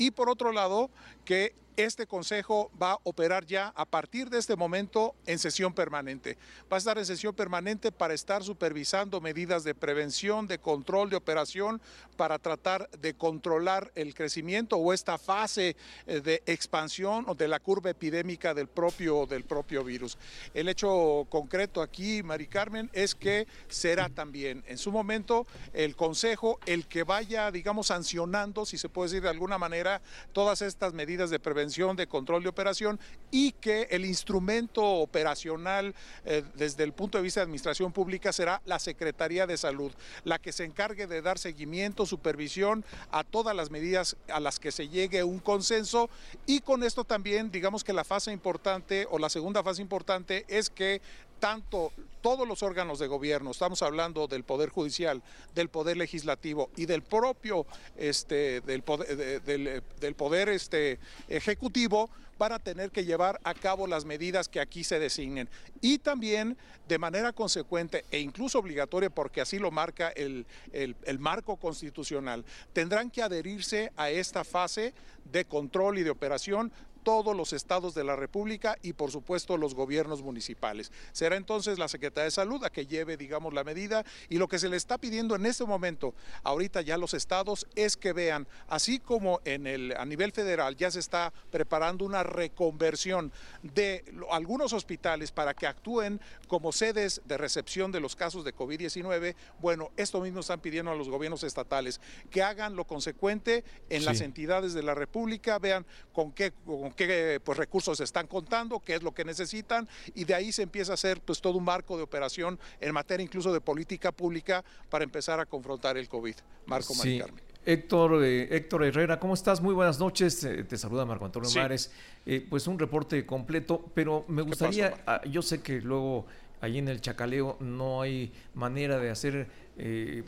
Y por otro lado, que este Consejo va a operar ya a partir de este momento en sesión permanente. Va a estar en sesión permanente para estar supervisando medidas de prevención, de control, de operación, para tratar de controlar el crecimiento o esta fase eh, de expansión o de la curva epidémica del propio, del propio virus. El hecho concreto aquí, Mari Carmen, es que será también en su momento el Consejo el que vaya, digamos, sancionando, si se puede decir de alguna manera, todas estas medidas de prevención de control de operación y que el instrumento operacional eh, desde el punto de vista de administración pública será la Secretaría de Salud, la que se encargue de dar seguimiento, supervisión a todas las medidas a las que se llegue un consenso. Y con esto también digamos que la fase importante o la segunda fase importante es que tanto todos los órganos de gobierno, estamos hablando del Poder Judicial, del Poder Legislativo y del propio este, del Poder, del, poder este, Ejecutivo, van a tener que llevar a cabo las medidas que aquí se designen. Y también de manera consecuente e incluso obligatoria, porque así lo marca el, el marco constitucional, tendrán que adherirse a esta fase de control y de operación todos los estados de la República y por supuesto los gobiernos municipales. Será entonces la Secretaría de Salud a que lleve, digamos, la medida y lo que se le está pidiendo en este momento, ahorita ya los estados, es que vean, así como en el, a nivel federal ya se está preparando una reconversión de algunos hospitales para que actúen como sedes de recepción de los casos de COVID-19, bueno, esto mismo están pidiendo a los gobiernos estatales, que hagan lo consecuente en las entidades de la República, vean con qué qué pues, recursos están contando, qué es lo que necesitan y de ahí se empieza a hacer pues, todo un marco de operación en materia incluso de política pública para empezar a confrontar el COVID. Marco sí. Héctor, eh, Héctor Herrera, ¿cómo estás? Muy buenas noches. Eh, te saluda Marco Antonio Mares. Eh, pues un reporte completo, pero me gustaría, ah, yo sé que luego ahí en el Chacaleo no hay manera de hacer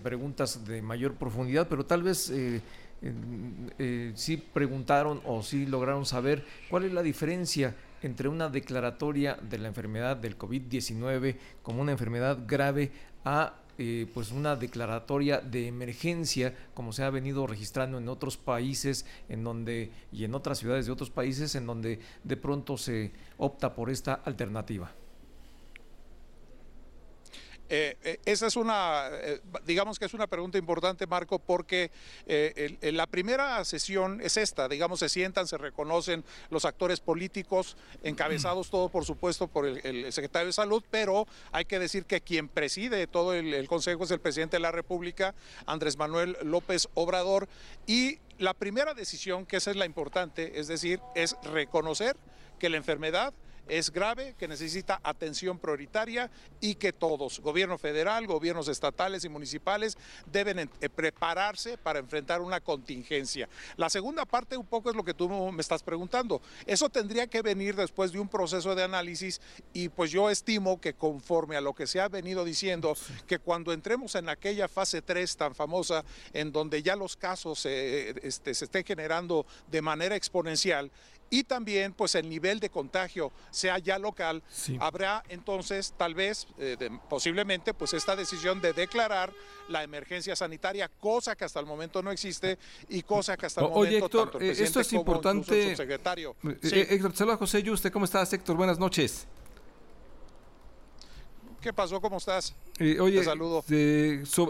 preguntas de mayor profundidad, pero tal vez eh, sí preguntaron o sí lograron saber cuál es la diferencia entre una declaratoria de la enfermedad del COVID-19 como una enfermedad grave a eh, pues una declaratoria de emergencia como se ha venido registrando en otros países en donde y en otras ciudades de otros países en donde de pronto se opta por esta alternativa. Eh, eh, esa es una, eh, digamos que es una pregunta importante, Marco, porque la primera sesión es esta, digamos, se sientan, se reconocen los actores políticos, encabezados todo, por supuesto, por el, secretario de Salud, pero hay que decir que quien preside todo el, el Consejo es el presidente de la República, Andrés Manuel López Obrador, y la primera decisión, que esa es la importante, es decir, es reconocer que la enfermedad es grave, que necesita atención prioritaria y que todos, gobierno federal, gobiernos estatales y municipales, deben eh, prepararse para enfrentar una contingencia. La segunda parte un poco es lo que tú me estás preguntando. Eso tendría que venir después de un proceso de análisis y pues yo estimo que conforme a lo que se ha venido diciendo, que cuando entremos en aquella fase 3 tan famosa, en donde ya los casos este, se estén generando de manera exponencial, y también pues el nivel de contagio sea ya local, habrá entonces tal vez, eh, posiblemente, pues esta decisión de declarar la emergencia sanitaria, cosa que hasta el momento no existe y cosa que hasta el Oye, momento Héctor, tanto el eh, esto es importante. El secretario. Eh, Héctor, saludos a José Yuste, ¿cómo estás, Héctor? Buenas noches. ¿Qué pasó? ¿Cómo estás? oye, Te saludo.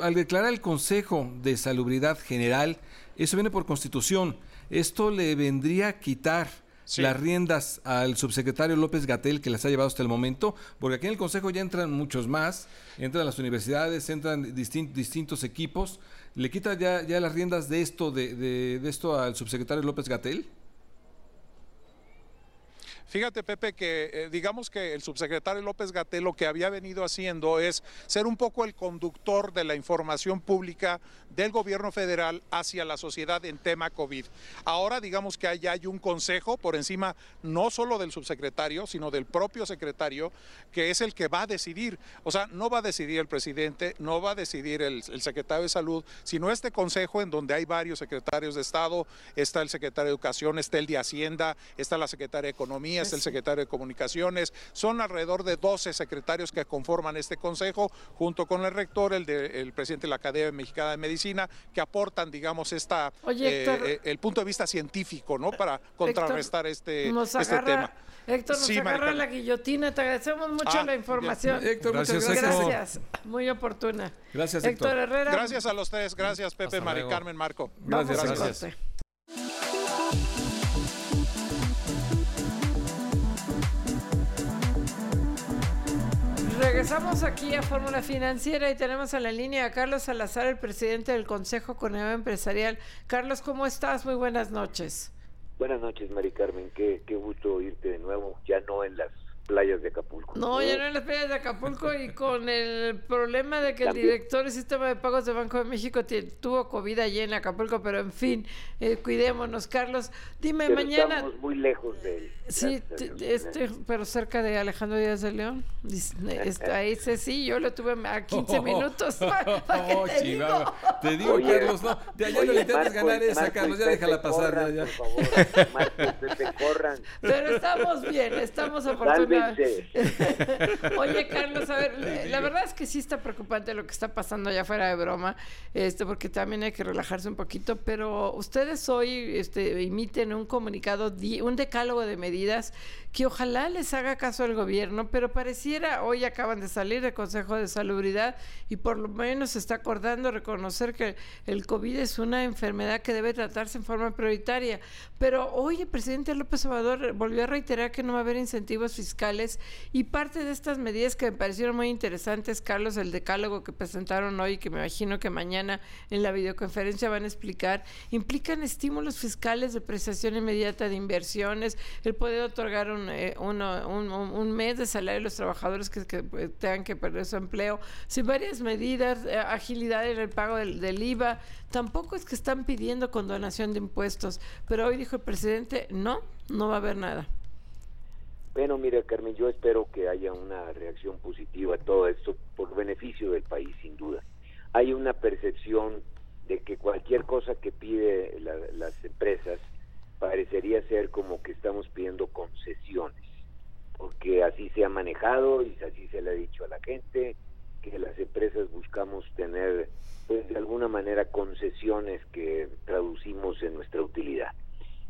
al declarar el Consejo de Salubridad General, eso viene por constitución. Esto le vendría a quitar las riendas al subsecretario López Gatel, que las ha llevado hasta el momento, porque aquí en el Consejo ya entran muchos más, entran las universidades, entran distintos equipos. ¿Le quita ya, ya las riendas de esto, de, de esto al subsecretario López Gatel? Fíjate, Pepe, que eh, digamos que el subsecretario López Gatel lo que había venido haciendo es ser un poco el conductor de la información pública del gobierno federal hacia la sociedad en tema COVID. Ahora digamos que ya hay un consejo por encima no solo del subsecretario, sino del propio secretario, que es el que va a decidir. O sea, no va a decidir el presidente, no va a decidir el, el secretario de salud, sino este consejo en donde hay varios secretarios de Estado, está el secretario de Educación, está el de Hacienda, está la secretaria de Economía, está el secretario de Comunicaciones, son alrededor de 12 secretarios que conforman este consejo, junto con el rector, el, de, presidente de la Academia Mexicana de Medicina, que aportan, digamos, esta, eh, el punto de vista científico, ¿no? Para contrarrestar este, este tema. Héctor, nos agarra la guillotina. Te agradecemos mucho ah, la información. Héctor, gracias, muchas gracias. Muy oportuna. Gracias, Héctor. Herrera. Gracias a los tres. Gracias, Pepe, Mari Carmen, Marco. Gracias, gracias. Regresamos aquí a Fórmula Financiera y tenemos en la línea a Carlos Salazar, el presidente del Consejo Coneo Empresarial. Carlos, ¿cómo estás? Muy buenas noches. Buenas noches, Mari Carmen. Qué, qué gusto oírte de nuevo, ya no en las playas de Acapulco. No, ya no en las playas de Acapulco y con el problema de que el director del sistema de pagos de Banco de México tuvo COVID allí en Acapulco, pero en fin, eh, cuidémonos. Carlos, dime mañana... Estamos muy lejos de él. Sí, este, pero cerca de Alejandro Díaz de León. ahí sí, sí, yo lo tuve a 15 minutos. oh, te, digo? te digo, Carlos, no, de allá no le intentes ganar esa, Carlos, ya déjala pasar. ya. Por favor, Marcos, te corran. Pero estamos bien, estamos afortunados. Oye, Carlos, a ver, la verdad es que sí está preocupante lo que está pasando allá fuera de broma, este, porque también hay que relajarse un poquito, pero ustedes hoy este, emiten un comunicado, un decálogo de medidas que ojalá les haga caso al gobierno, pero pareciera, hoy acaban de salir del Consejo de Salubridad y por lo menos se está acordando reconocer que el COVID es una enfermedad que debe tratarse en forma prioritaria. Pero hoy el presidente López Obrador volvió a reiterar que no va a haber incentivos fiscales y parte de estas medidas que me parecieron muy interesantes, Carlos, el decálogo que presentaron hoy, que me imagino que mañana en la videoconferencia van a explicar, implican estímulos fiscales de prestación inmediata de inversiones, el poder otorgar eh, un, mes de salario a los trabajadores que, pues, tengan que perder su empleo, sin varias medidas, eh, agilidad en el pago del, IVA, tampoco es que están pidiendo condonación de impuestos, pero hoy dijo el presidente, no, no va a haber nada. Bueno, mira, Carmen, yo espero que haya una reacción positiva a todo esto por beneficio del país, sin duda. Hay una percepción de que cualquier cosa que pide las empresas parecería ser como que estamos pidiendo concesiones, porque así se ha manejado y así se le ha dicho a la gente, que las empresas buscamos tener, pues de alguna manera, concesiones que traducimos en nuestra utilidad.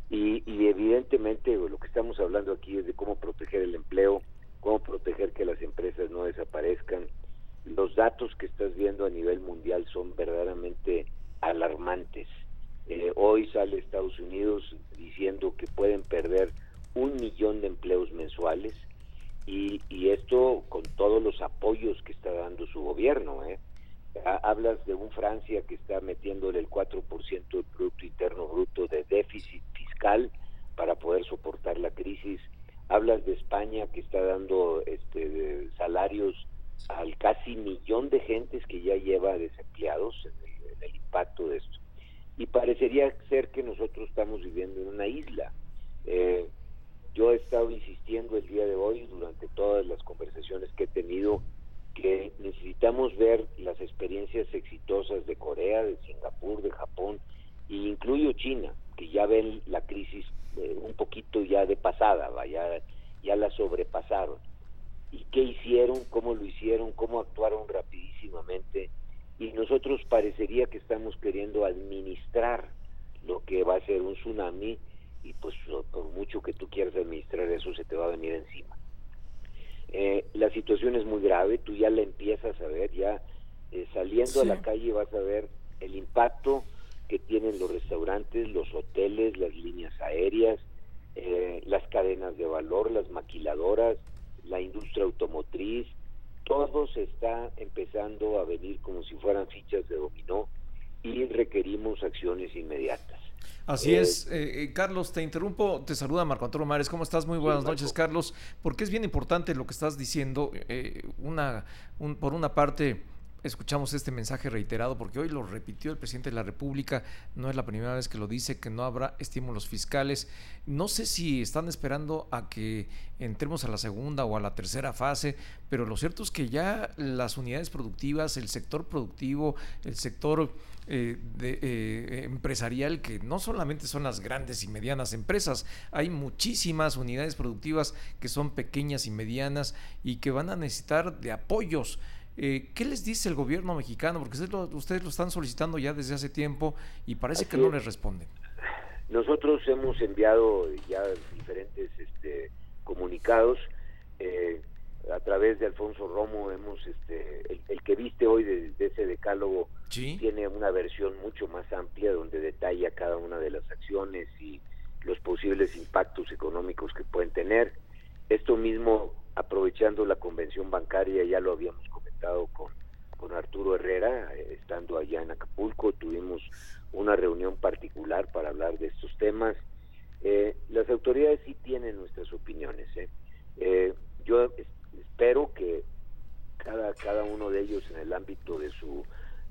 Y, y evidentemente lo que estamos hablando aquí es de cómo proteger el empleo, cómo proteger que las empresas no desaparezcan. Los datos que estás viendo a nivel mundial son verdaderamente alarmantes. Eh, hoy sale Estados Unidos diciendo que pueden perder un millón de empleos mensuales y, esto con todos los apoyos que está dando su gobierno. ¿eh? Hablas de un Francia que está metiéndole el 4% del Producto Interno Bruto de déficit fiscal para poder soportar la crisis. Hablas de España que está dando este, salarios al casi millón de gentes que ya lleva desempleados en el impacto de esto y parecería ser que nosotros estamos viviendo en una isla. Eh, yo he estado insistiendo el día de hoy, durante todas las conversaciones que he tenido, que necesitamos ver las experiencias exitosas de Corea, de Singapur, de Japón, e incluyo China, que ya ven la crisis eh, un poquito ya de pasada, ya, ya la sobrepasaron. ¿Y qué hicieron? ¿Cómo lo hicieron? ¿Cómo actuaron rapidísimamente? Y nosotros parecería que estamos queriendo administrar lo que va a ser un tsunami y pues por mucho que tú quieras administrar eso se te va a venir encima. Eh, la situación es muy grave, tú ya la empiezas a ver, ya eh, saliendo a la calle vas a ver el impacto que tienen los restaurantes, los hoteles, las líneas aéreas, eh, las cadenas de valor, las maquiladoras, la industria automotriz, todo se está empezando a venir como si fueran fichas de dominó y requerimos acciones inmediatas. Así es, eh, eh, Carlos, te interrumpo, te saluda Marco Antonio Mares, ¿cómo estás? Muy buenas noches, Carlos, porque es bien importante lo que estás diciendo, eh, una, por una parte, escuchamos este mensaje reiterado, porque hoy lo repitió el presidente de la República, no es la primera vez que lo dice, que no habrá estímulos fiscales. No sé si están esperando a que entremos a la segunda o a la tercera fase, pero lo cierto es que ya las unidades productivas, el sector productivo, el sector eh, de, eh, empresarial, que no solamente son las grandes y medianas empresas, hay muchísimas unidades productivas que son pequeñas y medianas y que van a necesitar de apoyos. Eh, ¿Qué les dice el gobierno mexicano? Porque ustedes lo, están solicitando ya desde hace tiempo y parece que no les responden. Nosotros hemos enviado ya diferentes este, comunicados. Eh, a través de Alfonso Romo hemos, este, el, que viste hoy de, ese decálogo tiene una versión mucho más amplia donde detalla cada una de las acciones y los posibles impactos económicos que pueden tener. Esto mismo, aprovechando la convención bancaria, ya lo habíamos con, con Arturo Herrera, eh, estando allá en Acapulco, tuvimos una reunión particular para hablar de estos temas. Eh, las autoridades sí tienen nuestras opiniones. ¿eh? yo espero que cada, cada uno de ellos en el ámbito de su,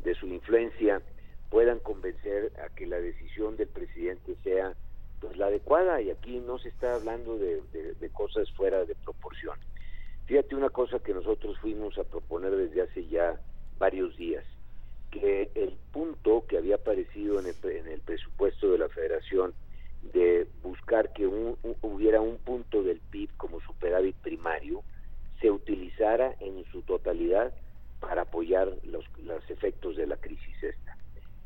de su influencia puedan convencer a que la decisión del presidente sea pues la adecuada y aquí no se está hablando de cosas fuera de proporción. Fíjate una cosa que nosotros fuimos a proponer desde hace ya varios días, que el punto que había aparecido en el, presupuesto de la federación de buscar que hubiera un punto del PIB como superávit primario, se utilizara en su totalidad para apoyar los, los efectos de la crisis esta.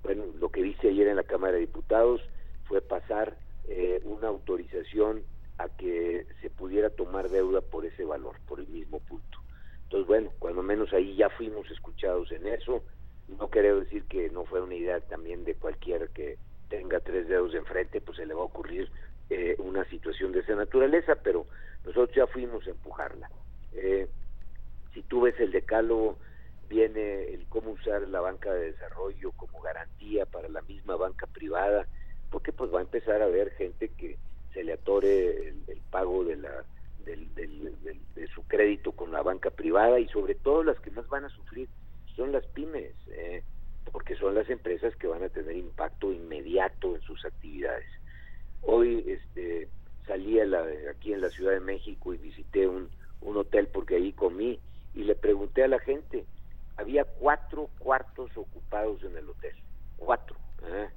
Bueno, lo que dice ayer en la Cámara de Diputados fue pasar eh, una autorización a que se pudiera tomar deuda por ese valor, por el mismo punto. Entonces, bueno, cuando menos ahí ya fuimos escuchados en eso. No quiero decir que no fue una idea también de cualquiera que tenga tres dedos de enfrente, pues se le va a ocurrir eh, una situación de esa naturaleza, pero nosotros ya fuimos a empujarla. Eh, si tú ves el decálogo, viene el cómo usar la banca de desarrollo como garantía para la misma banca privada, porque pues va a empezar a haber gente que se le atore el, pago de, la, de su crédito con la banca privada y sobre todo las que más van a sufrir son las pymes, eh, porque son las empresas que van a tener impacto inmediato en sus actividades. Hoy este, salí aquí en la Ciudad de México y visité un, un hotel porque ahí comí y le pregunté a la gente, había cuatro cuartos ocupados en el hotel, cuatro. ¿eh?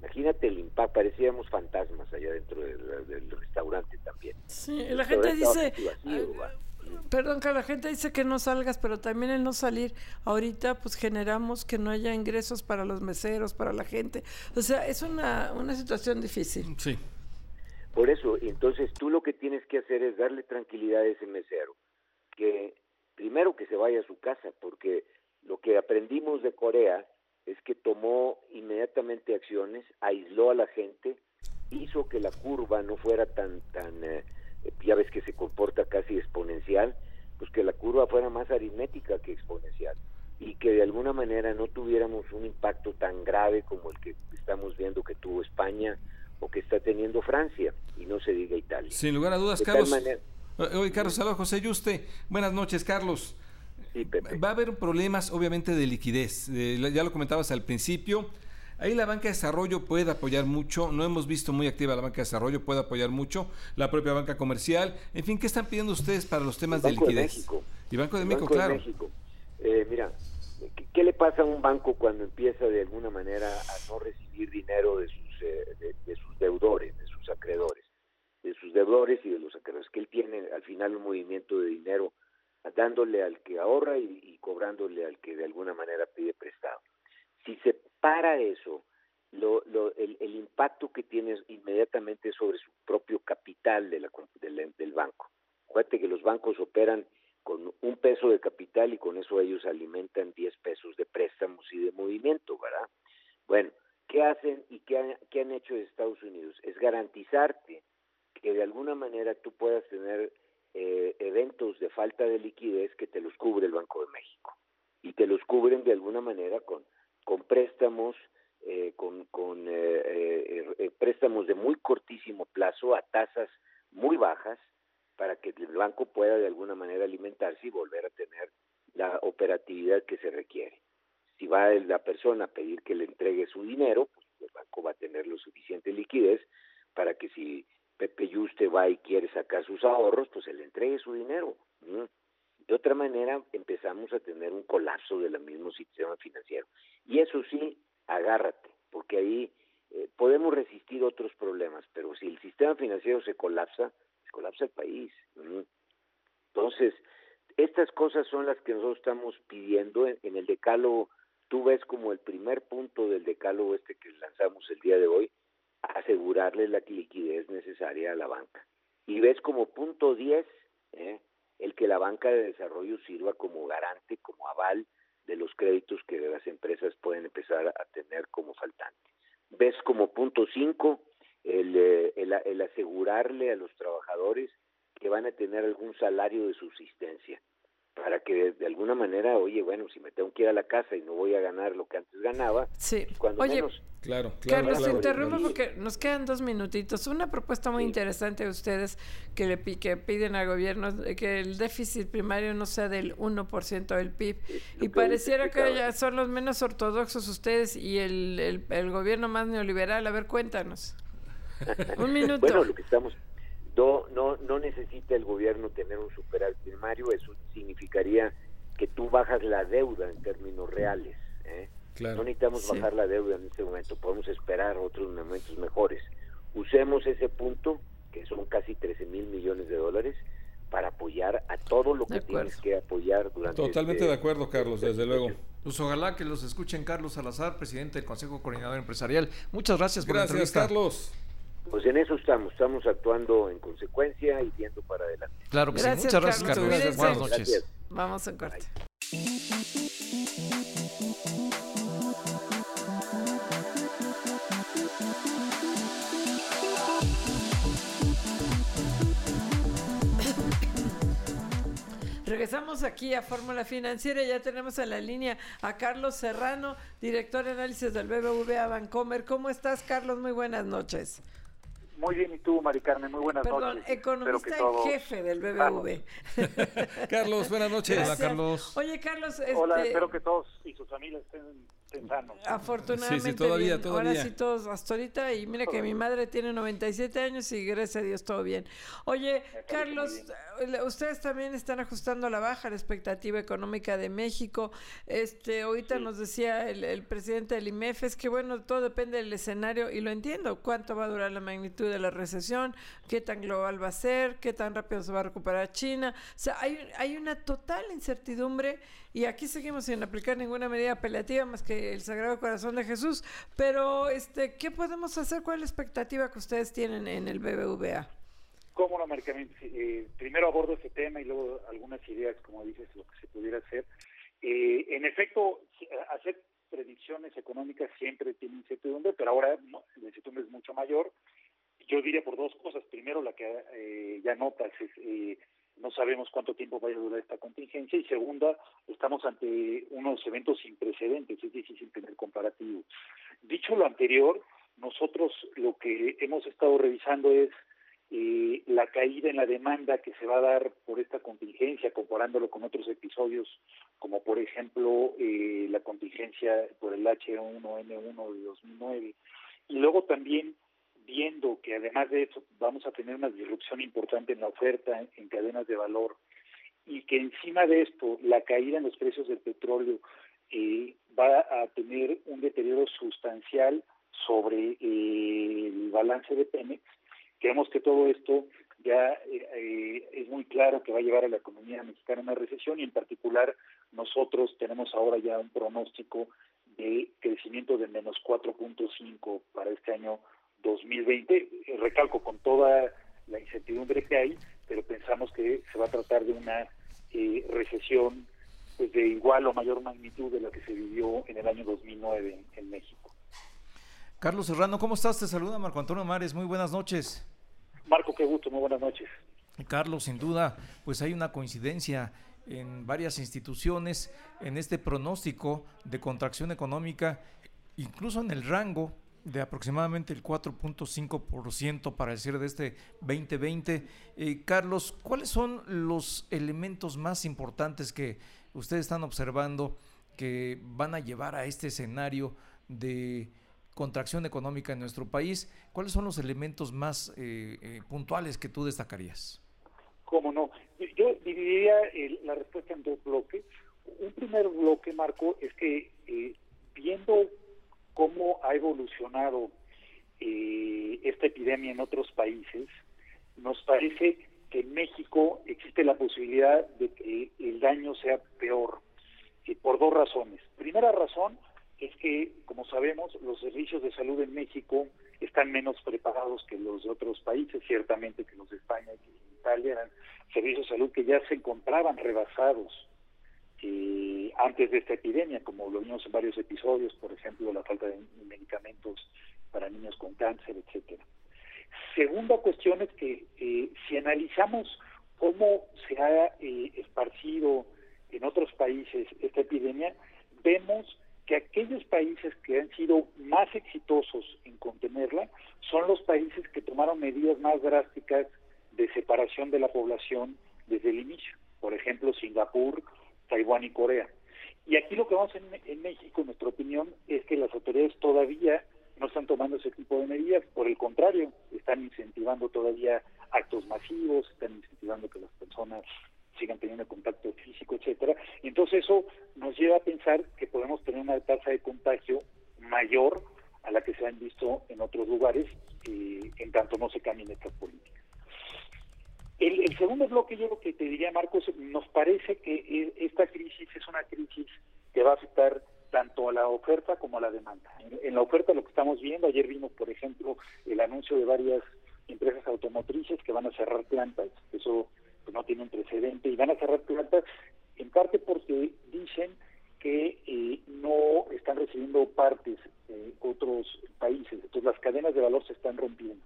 Imagínate el impacto, parecíamos fantasmas allá dentro del, restaurante también. Sí, la gente dice, perdón, que la gente dice que no salgas, pero también el no salir ahorita pues generamos que no haya ingresos para los meseros, para la gente. O sea, es una, una situación difícil. Sí. Por eso, entonces tú lo que tienes que hacer es darle tranquilidad a ese mesero, que primero que se vaya a su casa, porque lo que aprendimos de Corea es que tomó inmediatamente acciones, aisló a la gente, hizo que la curva no fuera tan, tan eh, ya ves que se comporta casi exponencial, pues que la curva fuera más aritmética que exponencial y que de alguna manera no tuviéramos un impacto tan grave como el que estamos viendo que tuvo España o que está teniendo Francia y no se diga Italia. Sin lugar a dudas, Carlos. Hoy Carlos Salvador José Yuste. Buenas noches, Carlos. Va a haber problemas, obviamente, de liquidez. ya lo comentabas al principio. Ahí la banca de desarrollo puede apoyar mucho. No hemos visto muy activa la banca de desarrollo, puede apoyar mucho. La propia banca comercial. En fin, ¿qué están pidiendo ustedes para los temas de liquidez? Y Banco de México, claro. Eh, mira, ¿qué, le pasa a un banco cuando empieza de alguna manera a no recibir dinero de sus, eh, de sus deudores, de sus acreedores? De sus deudores y de los acreedores. Que él tiene al final un movimiento de dinero dándole al que ahorra y, cobrándole al que de alguna manera pide prestado. Si se para eso, lo, el, impacto que tiene inmediatamente sobre su propio capital de la, del banco. Acuérdate que los bancos operan con un peso de capital y con eso ellos alimentan 10 pesos de préstamos y de movimiento, ¿verdad? Bueno, ¿qué hacen y qué han hecho Estados Unidos? Es garantizarte que de alguna manera tú puedas tener eh, eventos de falta de liquidez que te los cubre el Banco de México y te los cubren de alguna manera con, con préstamos, eh, con, con eh, préstamos de muy cortísimo plazo a tasas muy bajas para que el banco pueda de alguna manera alimentarse y volver a tener la operatividad que se requiere. Si va la persona a pedir que le entregue su dinero, pues el banco va a tener lo suficiente liquidez para que si Pepe Yuste va y quiere sacar sus ahorros, pues se le entregue su dinero. De otra manera, empezamos a tener un colapso del mismo sistema financiero. Y eso sí, agárrate, porque ahí eh, podemos resistir otros problemas, pero si el sistema financiero se colapsa, se colapsa el país. Entonces, estas cosas son las que nosotros estamos pidiendo en, en el decálogo. Tú ves como el primer punto del decálogo este que lanzamos el día de hoy, asegurarle la liquidez necesaria a la banca. Y ves como punto 10 ¿eh? el que la banca de desarrollo sirva como garante, como aval de los créditos que las empresas pueden empezar a tener como faltante. Ves como punto 5 el, eh, el, el asegurarle a los trabajadores que van a tener algún salario de subsistencia para que de, alguna manera, oye, bueno, si me tengo que ir a la casa y no voy a ganar lo que antes ganaba, sí. Pues, cuando oye, menos... Claro, claro. Carlos, interrumpo porque nos quedan dos minutitos. Una propuesta muy interesante de ustedes que le que piden al gobierno que el déficit primario no sea del 1% del PIB. y pareciera que ya son los menos ortodoxos ustedes y el, el, el gobierno más neoliberal. A ver, cuéntanos. Un minuto. bueno, lo que estamos no, no, no necesita el gobierno tener un superávit primario, eso significaría que tú bajas la deuda en términos reales. ¿eh? No necesitamos bajar la deuda en este momento, podemos esperar otros momentos mejores. Usemos ese punto, que son casi 13 mil millones de dólares, para apoyar a todo lo que tienes que apoyar durante Totalmente este de acuerdo, Carlos, desde luego. Pues ojalá que los escuchen Carlos Salazar, presidente del Consejo Coordinador Empresarial. Muchas gracias por gracias, la entrevista. Carlos. Pues en eso estamos, estamos actuando en consecuencia y viendo para adelante. Claro que sí. Muchas gracias, Carlos. Buenas noches. Vamos en corte. Regresamos aquí a Fórmula Financiera. Ya tenemos en la línea a Carlos Serrano, director de análisis del BBVA Bancomer. ¿Cómo estás, Carlos? Muy buenas noches. Muy bien, y tú, Mari Carmen, muy buenas Perdón, noches. economista en jefe del BBV. Carlos, buenas noches. Hola, Carlos. Oye, Carlos. Hola, este... espero que todos y sus familias estén Afortunadamente. Sí, sí, todavía, todavía. Ahora sí, todos hasta ahorita. Y mira que mi madre tiene 97 años y gracias a Dios todo bien. Oye, Carlos, eh, ustedes también están ajustando a la baja la expectativa económica de México. Este, ahorita nos decía el, presidente del IMEF, es que bueno, todo depende del escenario y lo entiendo. ¿Cuánto va a durar la magnitud de la recesión? ¿Qué tan global va a ser? ¿Qué tan rápido se va a recuperar China? O sea, hay, hay una total incertidumbre y aquí seguimos sin aplicar ninguna medida apelativa más que el Sagrado Corazón de Jesús. Pero, este, ¿qué podemos hacer? ¿Cuál es la expectativa que ustedes tienen en el BBVA? ¿Cómo no? Eh, primero abordo este tema y luego algunas ideas, como dices, lo que se pudiera hacer. Eh, en efecto, hacer predicciones económicas siempre tiene incertidumbre, pero ahora la incertidumbre es mucho mayor. Yo diría por dos cosas. Primero, la que eh, ya notas es eh, no sabemos cuánto tiempo vaya a durar esta contingencia y segunda, estamos ante unos eventos sin precedentes, es difícil tener comparativo. Dicho lo anterior, nosotros lo que hemos estado revisando es eh, la caída en la demanda que se va a dar por esta contingencia, comparándolo con otros episodios, como por ejemplo eh, la contingencia por el H1N1 de 2009. Y luego también viendo que además de eso vamos a tener una disrupción importante en la oferta en, cadenas de valor y que encima de esto la caída en los precios del petróleo eh, va a tener un deterioro sustancial sobre eh, el balance de Pemex, creemos que todo esto ya eh, es muy claro que va a llevar a la economía mexicana a una recesión y en particular nosotros tenemos ahora ya un pronóstico de crecimiento de menos 4.5 para este año 2020, eh, recalco con toda la incertidumbre que hay, pero pensamos que se va a tratar de una eh, recesión pues, de igual o mayor magnitud de la que se vivió en el año 2009 en, México. Carlos Serrano, ¿cómo estás? Te saluda Marco Antonio Mares, muy buenas noches. Marco, qué gusto, muy buenas noches. Carlos, sin duda, pues hay una coincidencia en varias instituciones en este pronóstico de contracción económica, incluso en el rango de aproximadamente el 4.5% para el cierre de este 2020. Eh, Carlos, ¿cuáles son los elementos más importantes que ustedes están observando que van a llevar a este escenario de contracción económica en nuestro país. ¿Cuáles son los elementos más eh, eh, puntuales que tú destacarías? Cómo no. Yo dividiría la respuesta en dos bloques. Un primer bloque, Marco, es que eh, viendo cómo ha evolucionado esta epidemia en otros países, nos parece que en México existe la posibilidad de que el daño sea peor, por dos razones. Primera razón, es que, como sabemos, los servicios de salud en México están menos preparados que los de otros países, ciertamente que los de España y de Italia eran servicios de salud que ya se encontraban rebasados eh, antes de esta epidemia, como lo vimos en varios episodios, por ejemplo, la falta de medicamentos para niños con cáncer, etcétera. Segunda cuestión es que eh, si analizamos cómo se ha eh, esparcido en otros países esta epidemia, vemos que aquellos países que han sido más exitosos en contenerla son los países que tomaron medidas más drásticas de separación de la población desde el inicio. Por ejemplo, Singapur, Taiwán y Corea. Y aquí lo que vamos en, en México, en nuestra opinión, es que las autoridades todavía no están tomando ese tipo de medidas, por el contrario, están incentivando todavía actos masivos, están incentivando que las personas sigan teniendo contacto físico, etcétera. Entonces eso nos lleva a pensar que podemos tener una tasa de contagio mayor a la que se han visto en otros lugares eh, en tanto no se cambien estas políticas. El, el, segundo bloque, yo lo que te diría, Marcos, nos parece que e, esta crisis es una crisis que va a afectar tanto a la oferta como a la demanda. En, en la oferta lo que estamos viendo, ayer vimos, por ejemplo, el anuncio de varias empresas automotrices que van a cerrar plantas, eso no tienen precedente y van a cerrar plantas en parte porque dicen que eh, no están recibiendo partes de otros países, entonces las cadenas de valor se están rompiendo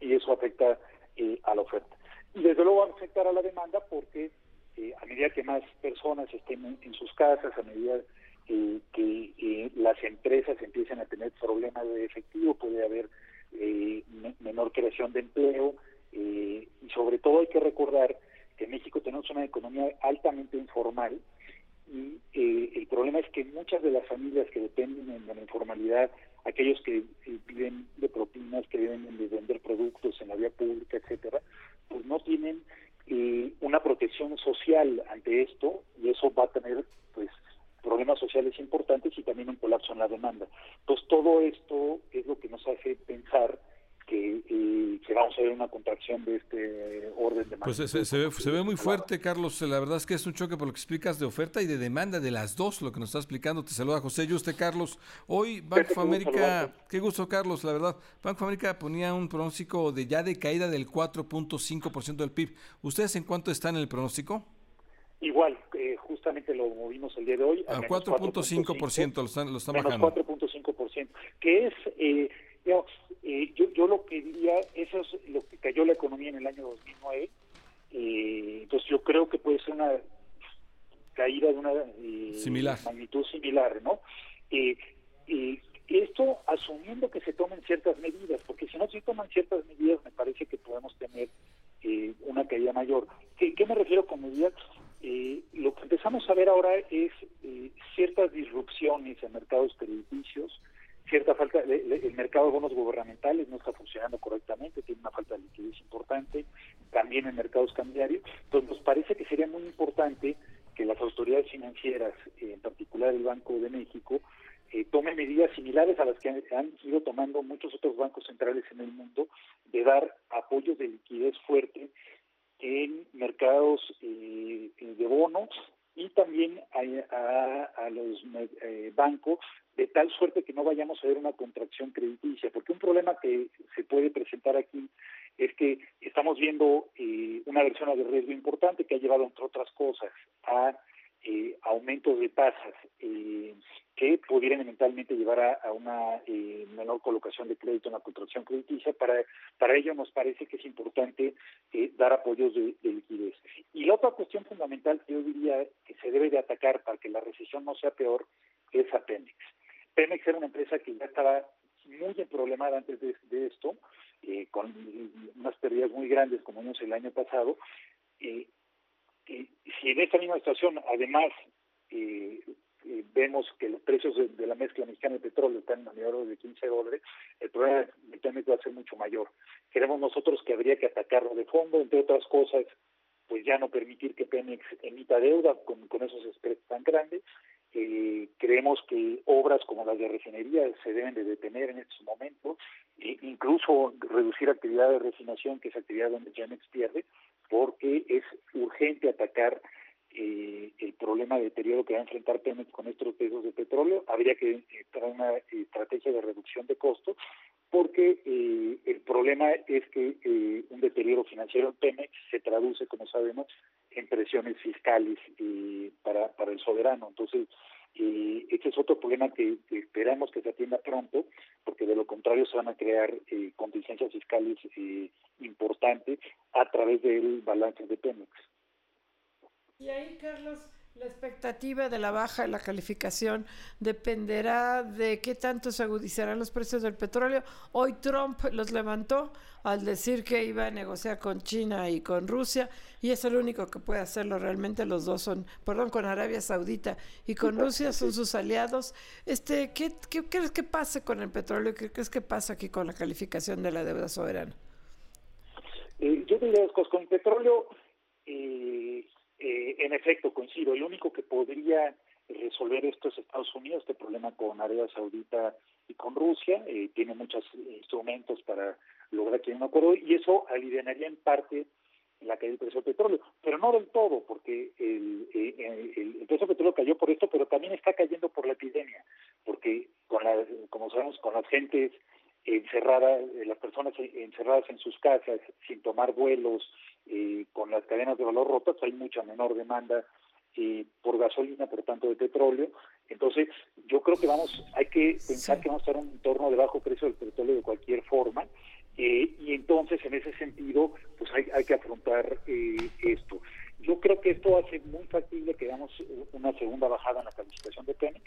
y eso afecta eh, a la oferta. Y desde luego va a afectar a la demanda porque eh, a medida que más personas estén en, sus casas, a medida que las empresas empiecen a tener problemas de efectivo, puede haber menor creación de empleo, eh, y sobre todo hay que recordar que en México tenemos una economía altamente informal y eh, el problema es que muchas de las familias que dependen de la informalidad, aquellos que eh, viven de propinas, que viven de vender productos en la vía pública, etcétera, pues no tienen una protección social ante esto y eso va a tener pues problemas sociales importantes y también un colapso en la demanda. Entonces todo esto es lo que nos hace pensar que, vamos a ver una contracción de este orden de Pues se, ve, muy fuerte, Carlos. La verdad es que es un choque por lo que explicas de oferta y de demanda de las dos, lo que nos está explicando. Te saluda José Yuste, Carlos. Hoy Banco of América, qué gusto, Carlos, la verdad. Banco of América ponía un pronóstico de ya de caída del 4.5% del PIB. ¿Ustedes en cuánto están en el pronóstico? Igual, eh, justamente lo movimos el día de hoy. A, 4.5% lo están, lo están bajando. 4.5%, que es... Eh, eh, yo, yo lo que diría, eso es lo que cayó la economía en el año 2009, eh, entonces yo creo que puede ser una caída de una eh, magnitud similar, ¿no? Eh, esto asumiendo que se tomen ciertas medidas, porque si no se toman ciertas medidas me parece que podemos tener una caída mayor. ¿Qué, ¿Qué, me refiero con medidas? lo que empezamos a ver ahora es ciertas disrupciones en mercados crediticios, cierta falta, el mercado de bonos gubernamentales no está funcionando correctamente, tiene una falta de liquidez importante, también en mercados cambiarios. Entonces nos parece que sería muy importante que las autoridades financieras, en particular el Banco de México, eh, tome medidas similares a las que han, ido tomando muchos otros bancos centrales en el mundo, de dar apoyos de liquidez fuerte en mercados eh, de bonos y también a, los eh, bancos de tal suerte que no vayamos a ver una contracción crediticia, porque un problema que se puede presentar aquí es que estamos viendo eh, una versión de riesgo importante que ha llevado, entre otras cosas, a eh, aumentos de tasas eh, que pudieran eventualmente llevar a, una eh, menor colocación de crédito en la contracción crediticia. Para, para ello nos parece que es importante eh, dar apoyos de, liquidez. Y la otra cuestión fundamental que yo diría que se debe de atacar para que la recesión no sea peor es a Pemex. Era una empresa que ya estaba muy problemada antes de, esto, con unas pérdidas muy grandes como vimos el año pasado, y si en esta misma situación además eh, eh, vemos que los precios de, la mezcla mexicana de petróleo están en alrededor de 15 dólares, el problema de Pemex va a ser mucho mayor. Queremos nosotros que habría que atacarlo de fondo, entre otras cosas, pues ya no permitir que Pemex emita deuda con, con esos spreads tan grandes. Eh, creemos que obras como las de refinería se deben de detener en estos momentos, e incluso reducir actividad de refinación, que es actividad donde Pemex pierde, porque es urgente atacar eh, el problema de deterioro que va a enfrentar Pemex con estos pesos de petróleo. Habría que traer una estrategia de reducción de costos porque eh, el problema es que eh, un deterioro financiero en Pemex se traduce, como sabemos, en presiones fiscales eh, para, para el soberano. Entonces, eh, este es otro problema que, esperamos que se atienda pronto, porque de lo contrario se van a crear eh, contingencias fiscales importantes a través del balance de Pemex. Y ahí, Carlos, la expectativa de la baja de la calificación dependerá de qué tanto se agudizarán los precios del petróleo. Hoy Trump los levantó al decir que iba a negociar con China y con Rusia y es el único que puede hacerlo realmente. Los dos son, perdón, con Arabia Saudita y con Rusia son sus aliados. Este, ¿qué, qué crees que pase con el petróleo? ¿Qué crees que pasa aquí con la calificación de la deuda soberana? Eh, yo diría con el petróleo. Eh, eh, en efecto, coincido, el único que podría resolver esto es Estados Unidos, este problema con Arabia Saudita y con Rusia, eh, tiene muchos instrumentos para lograr que haya un acuerdo y eso aliviaría en parte la caída del precio del petróleo, pero no del todo, porque el, eh, el, el, precio del petróleo cayó por esto, pero también está cayendo por la epidemia, porque con la, como sabemos, con las gentes encerradas, las personas encerradas en sus casas, sin tomar vuelos, eh, con las cadenas de valor rotas hay mucha menor demanda eh, por gasolina, por tanto de petróleo. Entonces, yo creo que vamos, hay que pensar que vamos a estar en un entorno de bajo precio del petróleo de cualquier forma. Eh, y entonces, en ese sentido, pues hay, hay que afrontar esto. Yo creo que esto hace muy factible que hagamos una segunda bajada en la calificación de Pemex.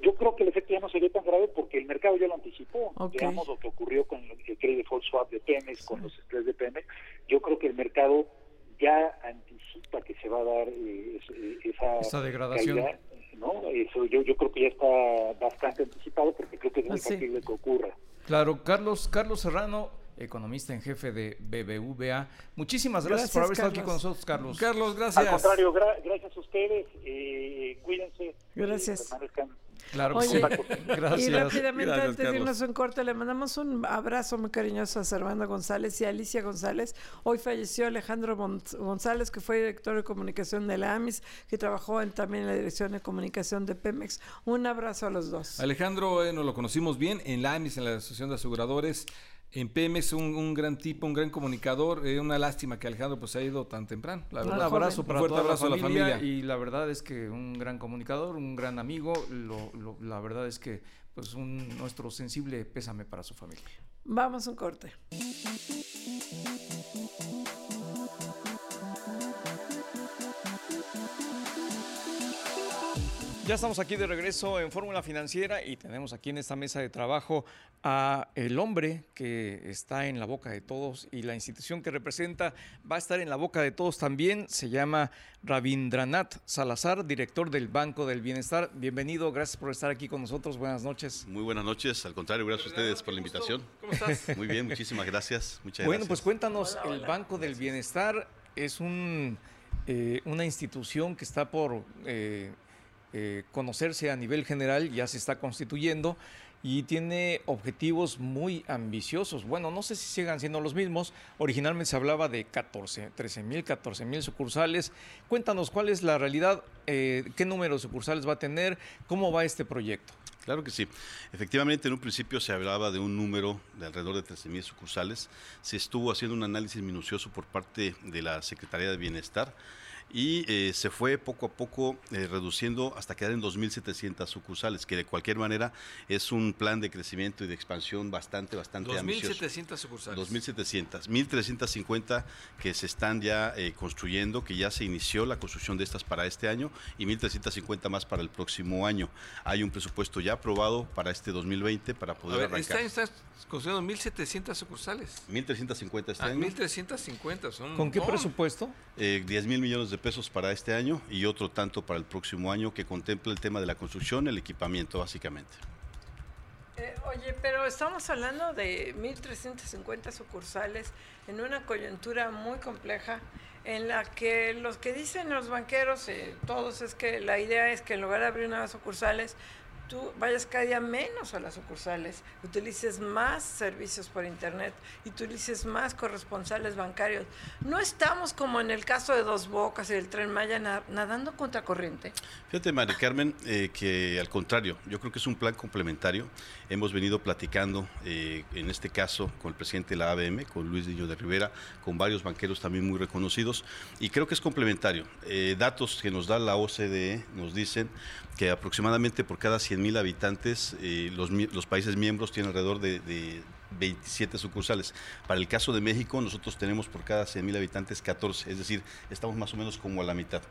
Yo creo que el efecto ya no sería tan grave porque el mercado ya lo anticipó. Veamos lo que ocurrió con el credit default swap de Pemex, con los estrés de Pemex. Yo creo que el mercado ya anticipa que se va a dar eh, eh, esa, degradación. ¿no? Eso yo, yo creo que ya está bastante anticipado porque creo que es muy ah, factible que ocurra. Claro, Carlos, Carlos Serrano, economista en jefe de BBVA. Muchísimas gracias, por haber estado aquí con nosotros, Carlos. Carlos, gracias. Al contrario, gracias a ustedes. Eh, cuídense. Gracias. Claro sí. Gracias. Y rápidamente, antes de irnos en corte, le mandamos un abrazo muy cariñoso a Servando González y a Alicia González. Hoy falleció Alejandro González, que fue director de comunicación de la AMIS, que trabajó en, también en la dirección de comunicación de Pemex. Un abrazo a los dos. Alejandro, eh, nos lo conocimos bien en la AMIS, en la Asociación de Aseguradores en Pemex un, un, gran tipo, un gran comunicador. Eh, una lástima que Alejandro pues ha ido tan temprano. La verdad, un abrazo para toda abrazo la familia, a la familia. Y la verdad es que un gran comunicador, un gran amigo. Lo, la verdad es que pues un, nuestro sensible pésame para su familia. Vamos a un corte. Ya estamos aquí de regreso en Fórmula Financiera y tenemos aquí en esta mesa de trabajo a el hombre que está en la boca de todos y la institución que representa va a estar en la boca de todos también. Se llama Rabindranath Salazar, director del Banco del Bienestar. Bienvenido, gracias por estar aquí con nosotros. Buenas noches. Muy buenas noches, al contrario, gracias a ustedes por la invitación. ¿Cómo estás? Muy bien, muchísimas gracias. Muchas bueno, pues cuéntanos, el Banco del Bienestar es un, eh, una institución que está por... Eh, eh, conocerse a nivel general, ya se está constituyendo y tiene objetivos muy ambiciosos. Bueno, no sé si sigan siendo los mismos. Originalmente se hablaba de 14, 13 mil, 14 mil sucursales. Cuéntanos cuál es la realidad, eh, qué número de sucursales va a tener, cómo va este proyecto. Claro que sí. Efectivamente, en un principio se hablaba de un número de alrededor de 13 mil sucursales. Se estuvo haciendo un análisis minucioso por parte de la Secretaría de Bienestar y eh, se fue poco a poco eh, reduciendo hasta quedar en 2.700 sucursales, que de cualquier manera es un plan de crecimiento y de expansión bastante, bastante ambicioso. 2.700 sucursales. 2.700, 1.350 que se están ya eh, construyendo, que ya se inició la construcción de estas para este año y 1.350 más para el próximo año. Hay un presupuesto ya aprobado para este 2020 para poder arrancar. Está, está construyendo 1.700 sucursales. 1.350 este ah, 1.350 son... ¿Con qué presupuesto? Eh, 10 mil millones de de pesos para este año y otro tanto para el próximo año que contempla el tema de la construcción, el equipamiento básicamente. Eh, oye, pero estamos hablando de 1.350 sucursales en una coyuntura muy compleja en la que los que dicen los banqueros, eh, todos, es que la idea es que en lugar de abrir nuevas sucursales, tú vayas cada día menos a las sucursales, utilices más servicios por internet utilices más corresponsales bancarios. No estamos como en el caso de Dos Bocas y el Tren Maya nadando contra corriente. Fíjate, Mari Carmen, eh, que al contrario, yo creo que es un plan complementario. Hemos venido platicando, eh, en este caso, con el presidente de la ABM, con Luis Niño de Rivera, con varios banqueros también muy reconocidos, y creo que es complementario. Eh, datos que nos da la OCDE nos dicen que aproximadamente por cada 100.000 habitantes eh, los, los, países miembros tienen alrededor de, de 27 sucursales. Para el caso de México, nosotros tenemos por cada 100.000 habitantes 14, es decir, estamos más o menos como a la mitad.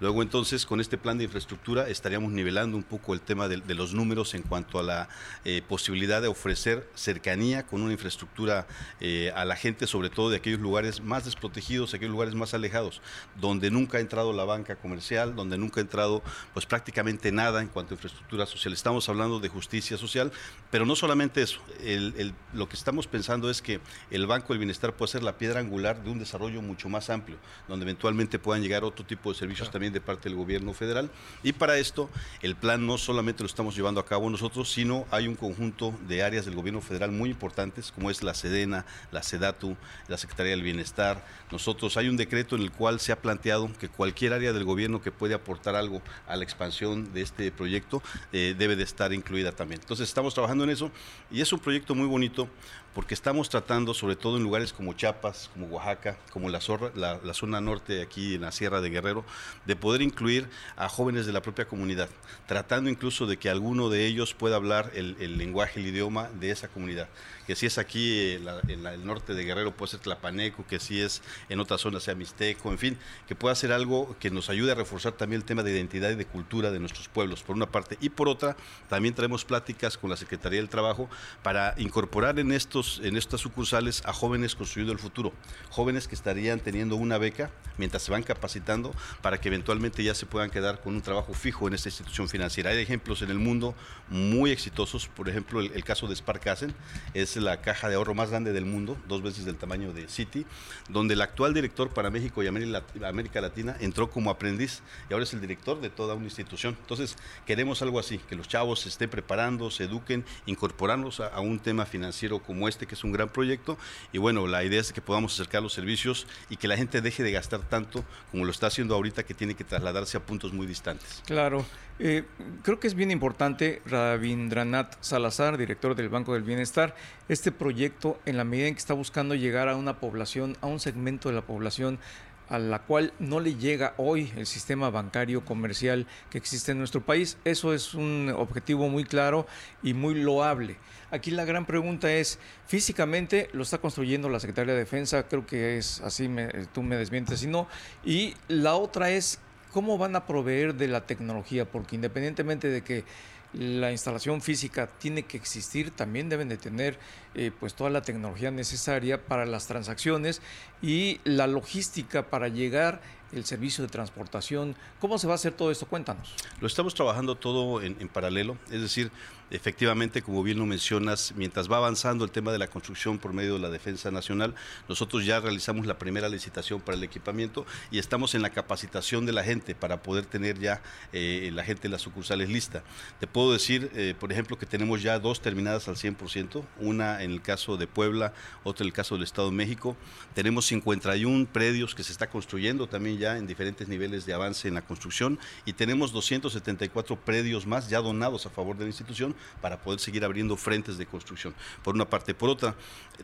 Luego entonces, con este plan de infraestructura estaríamos nivelando un poco el tema de, los números en cuanto a la eh, posibilidad de ofrecer cercanía con una infraestructura eh, a la gente, sobre todo de aquellos lugares más desprotegidos, aquellos lugares más alejados, donde nunca ha entrado la banca comercial, donde nunca ha entrado pues prácticamente nada en cuanto a infraestructura social. Estamos hablando de justicia social, pero no solamente eso, el, lo que estamos pensando es que el Banco del Bienestar puede ser la piedra angular de un desarrollo mucho más amplio, donde eventualmente puedan llegar otro tipo de servicios también de parte del gobierno federal. Y para esto, el plan no solamente lo estamos llevando a cabo nosotros, sino hay un conjunto de áreas del gobierno federal muy importantes, como es la SEDENA, la SEDATU, la Secretaría del Bienestar. Nosotros hay un decreto en el cual se ha planteado que cualquier área del gobierno que puede aportar algo a la expansión de este proyecto eh, debe de estar incluida también. Entonces estamos trabajando en eso y es un proyecto muy bonito porque estamos tratando, sobre todo en lugares como Chiapas, como Oaxaca, como la, la, zona norte aquí en la Sierra de Guerrero, de poder incluir a jóvenes de la propia comunidad, tratando incluso de que alguno de ellos pueda hablar el, el lenguaje, el idioma de esa comunidad que si es aquí eh, en, el norte de Guerrero puede ser Tlapaneco, que si es en otra zona sea Mixteco, en fin, que pueda ser algo que nos ayude a reforzar también el tema de identidad y de cultura de nuestros pueblos, por una parte. Y por otra, también traemos pláticas con la Secretaría del Trabajo para incorporar en, estos, en estas sucursales a jóvenes construyendo el futuro, jóvenes que estarían teniendo una beca mientras se van capacitando para que eventualmente ya se puedan quedar con un trabajo fijo en esta institución financiera. Hay ejemplos en el mundo muy exitosos, por ejemplo, el, el caso de Sparkassen, es la caja de ahorro más grande del mundo, dos veces del tamaño de Citi, donde el actual director para México y América Latina entró como aprendiz y ahora es el director de toda una institución. Entonces, queremos algo así, que los chavos se estén preparando, se eduquen, incorporarnos a, un tema financiero como este, que es un gran proyecto. Y bueno, la idea es que podamos acercar los servicios y que la gente deje de gastar tanto como lo está haciendo ahorita, que tiene que trasladarse a puntos muy distantes. Claro. Eh, creo que es bien importante, Rabindranath Salazar, director del Banco del Bienestar, este proyecto en la medida en que está buscando llegar a una población, a un segmento de la población a la cual no le llega hoy el sistema bancario comercial que existe en nuestro país. Eso es un objetivo muy claro y muy loable. Aquí la gran pregunta es, físicamente lo está construyendo la Secretaría de Defensa, creo que es así, tú me desmientes si no, y la otra es ¿Cómo van a proveer de la tecnología? Porque independientemente de que la instalación física tiene que existir, también deben de tener eh, pues toda la tecnología necesaria para las transacciones y la logística para llegar el servicio de transportación. ¿Cómo se va a hacer todo esto? Cuéntanos. Lo estamos trabajando todo en, en paralelo, es decir, Efectivamente, como bien lo mencionas, mientras va avanzando el tema de la construcción por medio de la Defensa Nacional, nosotros ya realizamos la primera licitación para el equipamiento y estamos en la capacitación de la gente para poder tener ya eh, la gente de las sucursales lista. Te puedo decir, eh, por ejemplo, que tenemos ya dos terminadas al 100%, una en el caso de Puebla, otra en el caso del Estado de México. Tenemos 51 predios que se está construyendo también ya en diferentes niveles de avance en la construcción y tenemos 274 predios más ya donados a favor de la institución para poder seguir abriendo frentes de construcción. Por una parte. Por otra,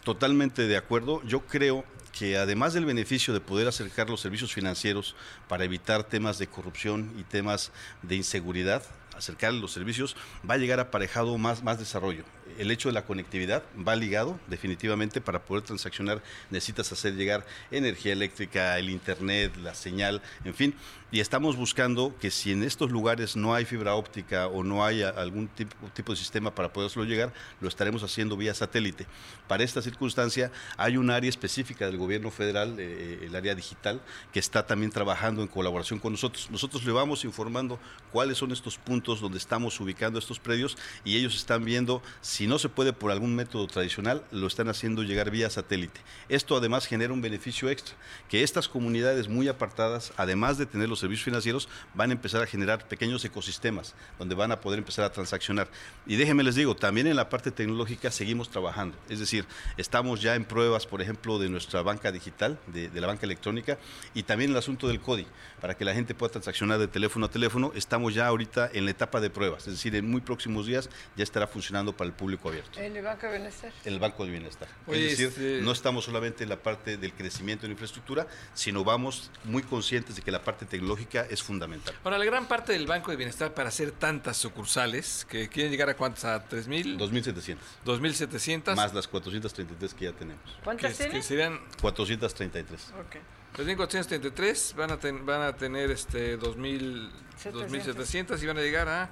totalmente de acuerdo. Yo creo que además del beneficio de poder acercar los servicios financieros para evitar temas de corrupción y temas de inseguridad, acercar los servicios, va a llegar aparejado más, más desarrollo. El hecho de la conectividad va ligado definitivamente para poder transaccionar necesitas hacer llegar energía eléctrica, el internet, la señal, en fin, y estamos buscando que si en estos lugares no hay fibra óptica o no hay algún tipo, de sistema para poderlo llegar, lo estaremos haciendo vía satélite. Para esta circunstancia hay un área específica del gobierno federal, eh, el área digital, que está también trabajando en colaboración con nosotros. Nosotros le vamos informando cuáles son estos puntos donde estamos ubicando estos predios y ellos están viendo si no se puede por algún método tradicional, lo están haciendo llegar vía satélite. Esto además genera un beneficio extra, que estas comunidades muy apartadas, además de tener los servicios financieros van a empezar a generar pequeños ecosistemas donde van a poder empezar a transaccionar. Y déjenme les digo, también en la parte tecnológica seguimos trabajando. Es decir, estamos ya en pruebas, por ejemplo, de nuestra banca digital, de, la banca electrónica, y también el asunto del CODI, para que la gente pueda transaccionar de teléfono a teléfono. Estamos ya ahorita en la etapa de pruebas, es decir, en muy próximos días ya estará funcionando para el público abierto. ¿En el Banco de Bienestar? En el Banco de Bienestar. es decir, este no estamos solamente en la parte del crecimiento de la infraestructura, sino vamos muy conscientes de que la parte tecnológica es fundamental. Ahora, la gran parte del Banco de Bienestar para hacer tantas sucursales, que quieren llegar a cuántas, a 3.000? 2.700. 2.700. Más las 433 que ya tenemos. ¿Cuántas tienen? serían 433. Ok. Pues 433 van a, van a tener este 2.700 y van a llegar a...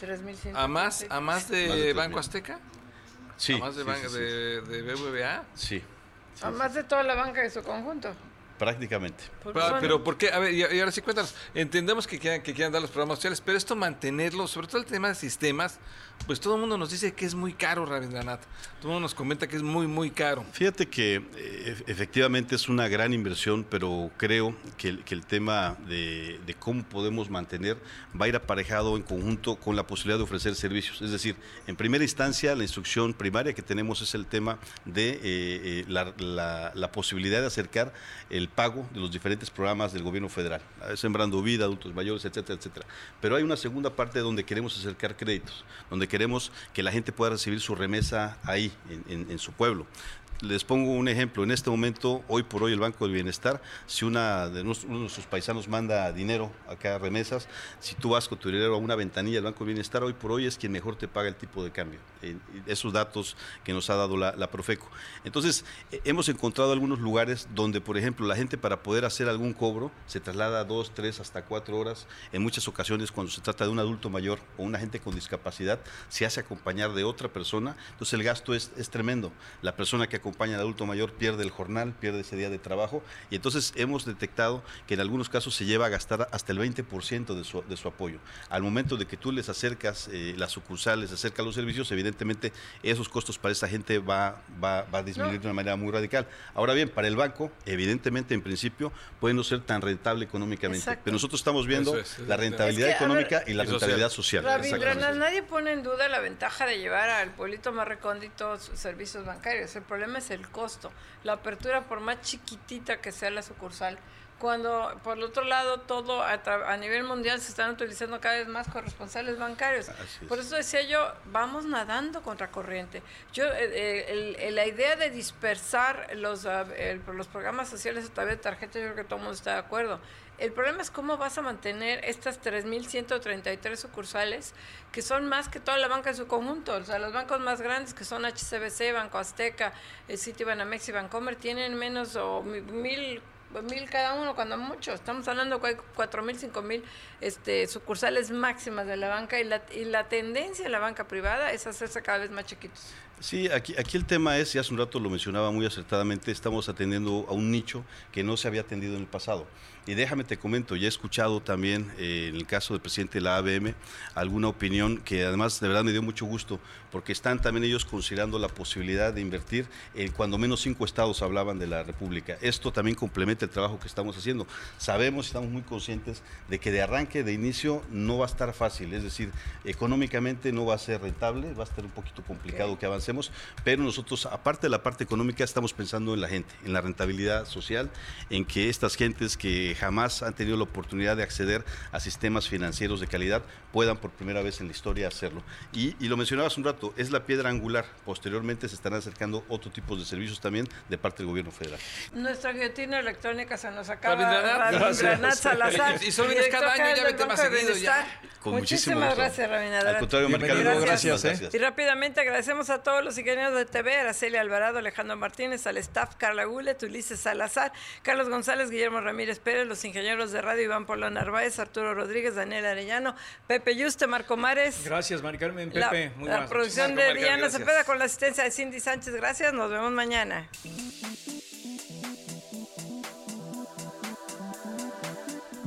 3.100. ¿A más, a más de, Banco Azteca? Sí. ¿A más de, de, de BBVA? Sí. ¿A más de toda la banca de su conjunto? Prácticamente. Pero, ¿por qué? A ver, y, ahora sí cuéntanos. Entendemos que quieran, que quieran dar los programas sociales, pero esto mantenerlo, sobre todo el tema de sistemas, pues todo el mundo nos dice que es muy caro, Rabindranath. Todo el mundo nos comenta que es muy, muy caro. Fíjate que eh, efectivamente es una gran inversión, pero creo que el, tema de, cómo podemos mantener va a ir aparejado en conjunto con la posibilidad de ofrecer servicios. Es decir, en primera instancia, la instrucción primaria que tenemos es el tema de eh, eh, la, la, la posibilidad de acercar el pago de los diferentes programas del gobierno federal, Sembrando Vida, Adultos Mayores, etcétera, etcétera. Pero hay una segunda parte donde queremos acercar créditos, donde queremos que la gente pueda recibir su remesa ahí, en su pueblo. Les pongo un ejemplo. En este momento, hoy por hoy, el Banco del Bienestar, si una de nuestros, uno de nuestros paisanos manda dinero acá, remesas, si tú vas con tu dinero a una ventanilla del Banco del Bienestar, hoy por hoy es quien mejor te paga el tipo de cambio. Esos datos que nos ha dado la, Profeco. Entonces, eh, hemos encontrado algunos lugares donde, por ejemplo, la gente para poder hacer algún cobro se traslada dos, tres, hasta cuatro horas. En muchas ocasiones, cuando se trata de un adulto mayor o una gente con discapacidad, se hace acompañar de otra persona. Entonces, el gasto es, es tremendo. La persona que acompaña al adulto mayor pierde el jornal, pierde ese día de trabajo y entonces hemos detectado que en algunos casos se lleva a gastar hasta el 20% de su, de su apoyo. Al momento de que tú les acercas eh, las sucursales, acercas los servicios, evidentemente esos costos para esa gente va, va, a disminuir de una manera muy radical. Ahora bien, para el banco, evidentemente en principio puede no ser tan rentable económicamente, pero nosotros estamos viendo la rentabilidad económica y la rentabilidad social. nadie pone en duda la ventaja de llevar al pueblito más recóndito servicios bancarios. El problema es el costo. La apertura, por más chiquitita que sea la sucursal, cuando por el otro lado todo a, nivel mundial se están utilizando cada vez más corresponsales bancarios. Por eso decía yo, vamos nadando contra corriente. Yo, eh, eh, la idea de dispersar los, ah, los programas sociales a través de tarjetas, yo creo que todo el mundo está de acuerdo. El problema es cómo vas a mantener estas 3.133 sucursales, que son más que toda la banca en su conjunto. O sea, los bancos más grandes, que son HCBC, Banco Azteca, el Citibanamex y Bancomer, tienen menos o mil mil cada uno, cuando mucho. Estamos hablando de cuatro mil, cinco mil este, sucursales máximas de la banca y la, y la tendencia de la banca privada es hacerse cada vez más chiquitos. Sí, aquí, aquí el tema es, y hace un rato lo mencionaba muy acertadamente, estamos atendiendo a un nicho que no se había atendido en el pasado. Y déjame te comento, ya he escuchado también eh, en el caso del presidente de la ABM alguna opinión que además de verdad me dio mucho gusto, porque están también ellos considerando la posibilidad de invertir en cuando menos cinco estados hablaban de la República. Esto también complementa el trabajo que estamos haciendo. Sabemos estamos muy conscientes de que de arranque, de inicio, no va a estar fácil, es decir, económicamente no va a ser rentable, va a estar un poquito complicado que avance hacemos, pero nosotros, aparte de la parte económica, estamos pensando en la gente, en la rentabilidad social, en que estas gentes que jamás han tenido la oportunidad de acceder a sistemas financieros de calidad puedan por primera vez en la historia hacerlo. Y, lo mencionabas un rato, es la piedra angular. Posteriormente se estarán acercando otro tipo de servicios también de parte del gobierno federal. Nuestra guillotina electrónica se nos acaba. Rabindranath Salazar. Y solo vienes cada año, ya vete más seguido ya. Con Muchísimas gracias, Rabindranath. Al contrario, gracias. gracias. Y rápidamente agradecemos a todos los ingenieros de TV, Araceli Alvarado, Alejandro Martínez, al staff Carla Gulet, Ulises Salazar, Carlos González, Guillermo Ramírez Pérez, los ingenieros de radio Iván Polo Narváez, Arturo Rodríguez, Daniel Arellano, Pepe Yuste, Marco Mares. Gracias, Mari Carmen, Pepe. La, Muy la producción de Diana Cepeda con la asistencia de Cindy Sánchez. Gracias, nos vemos mañana.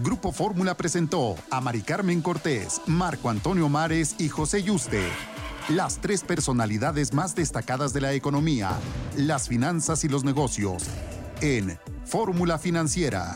Grupo Fórmula presentó a Mari Carmen Cortés, Marco Antonio Mares y José Yuste. Las tres personalidades más destacadas de la economía, las finanzas y los negocios. En Fórmula Financiera.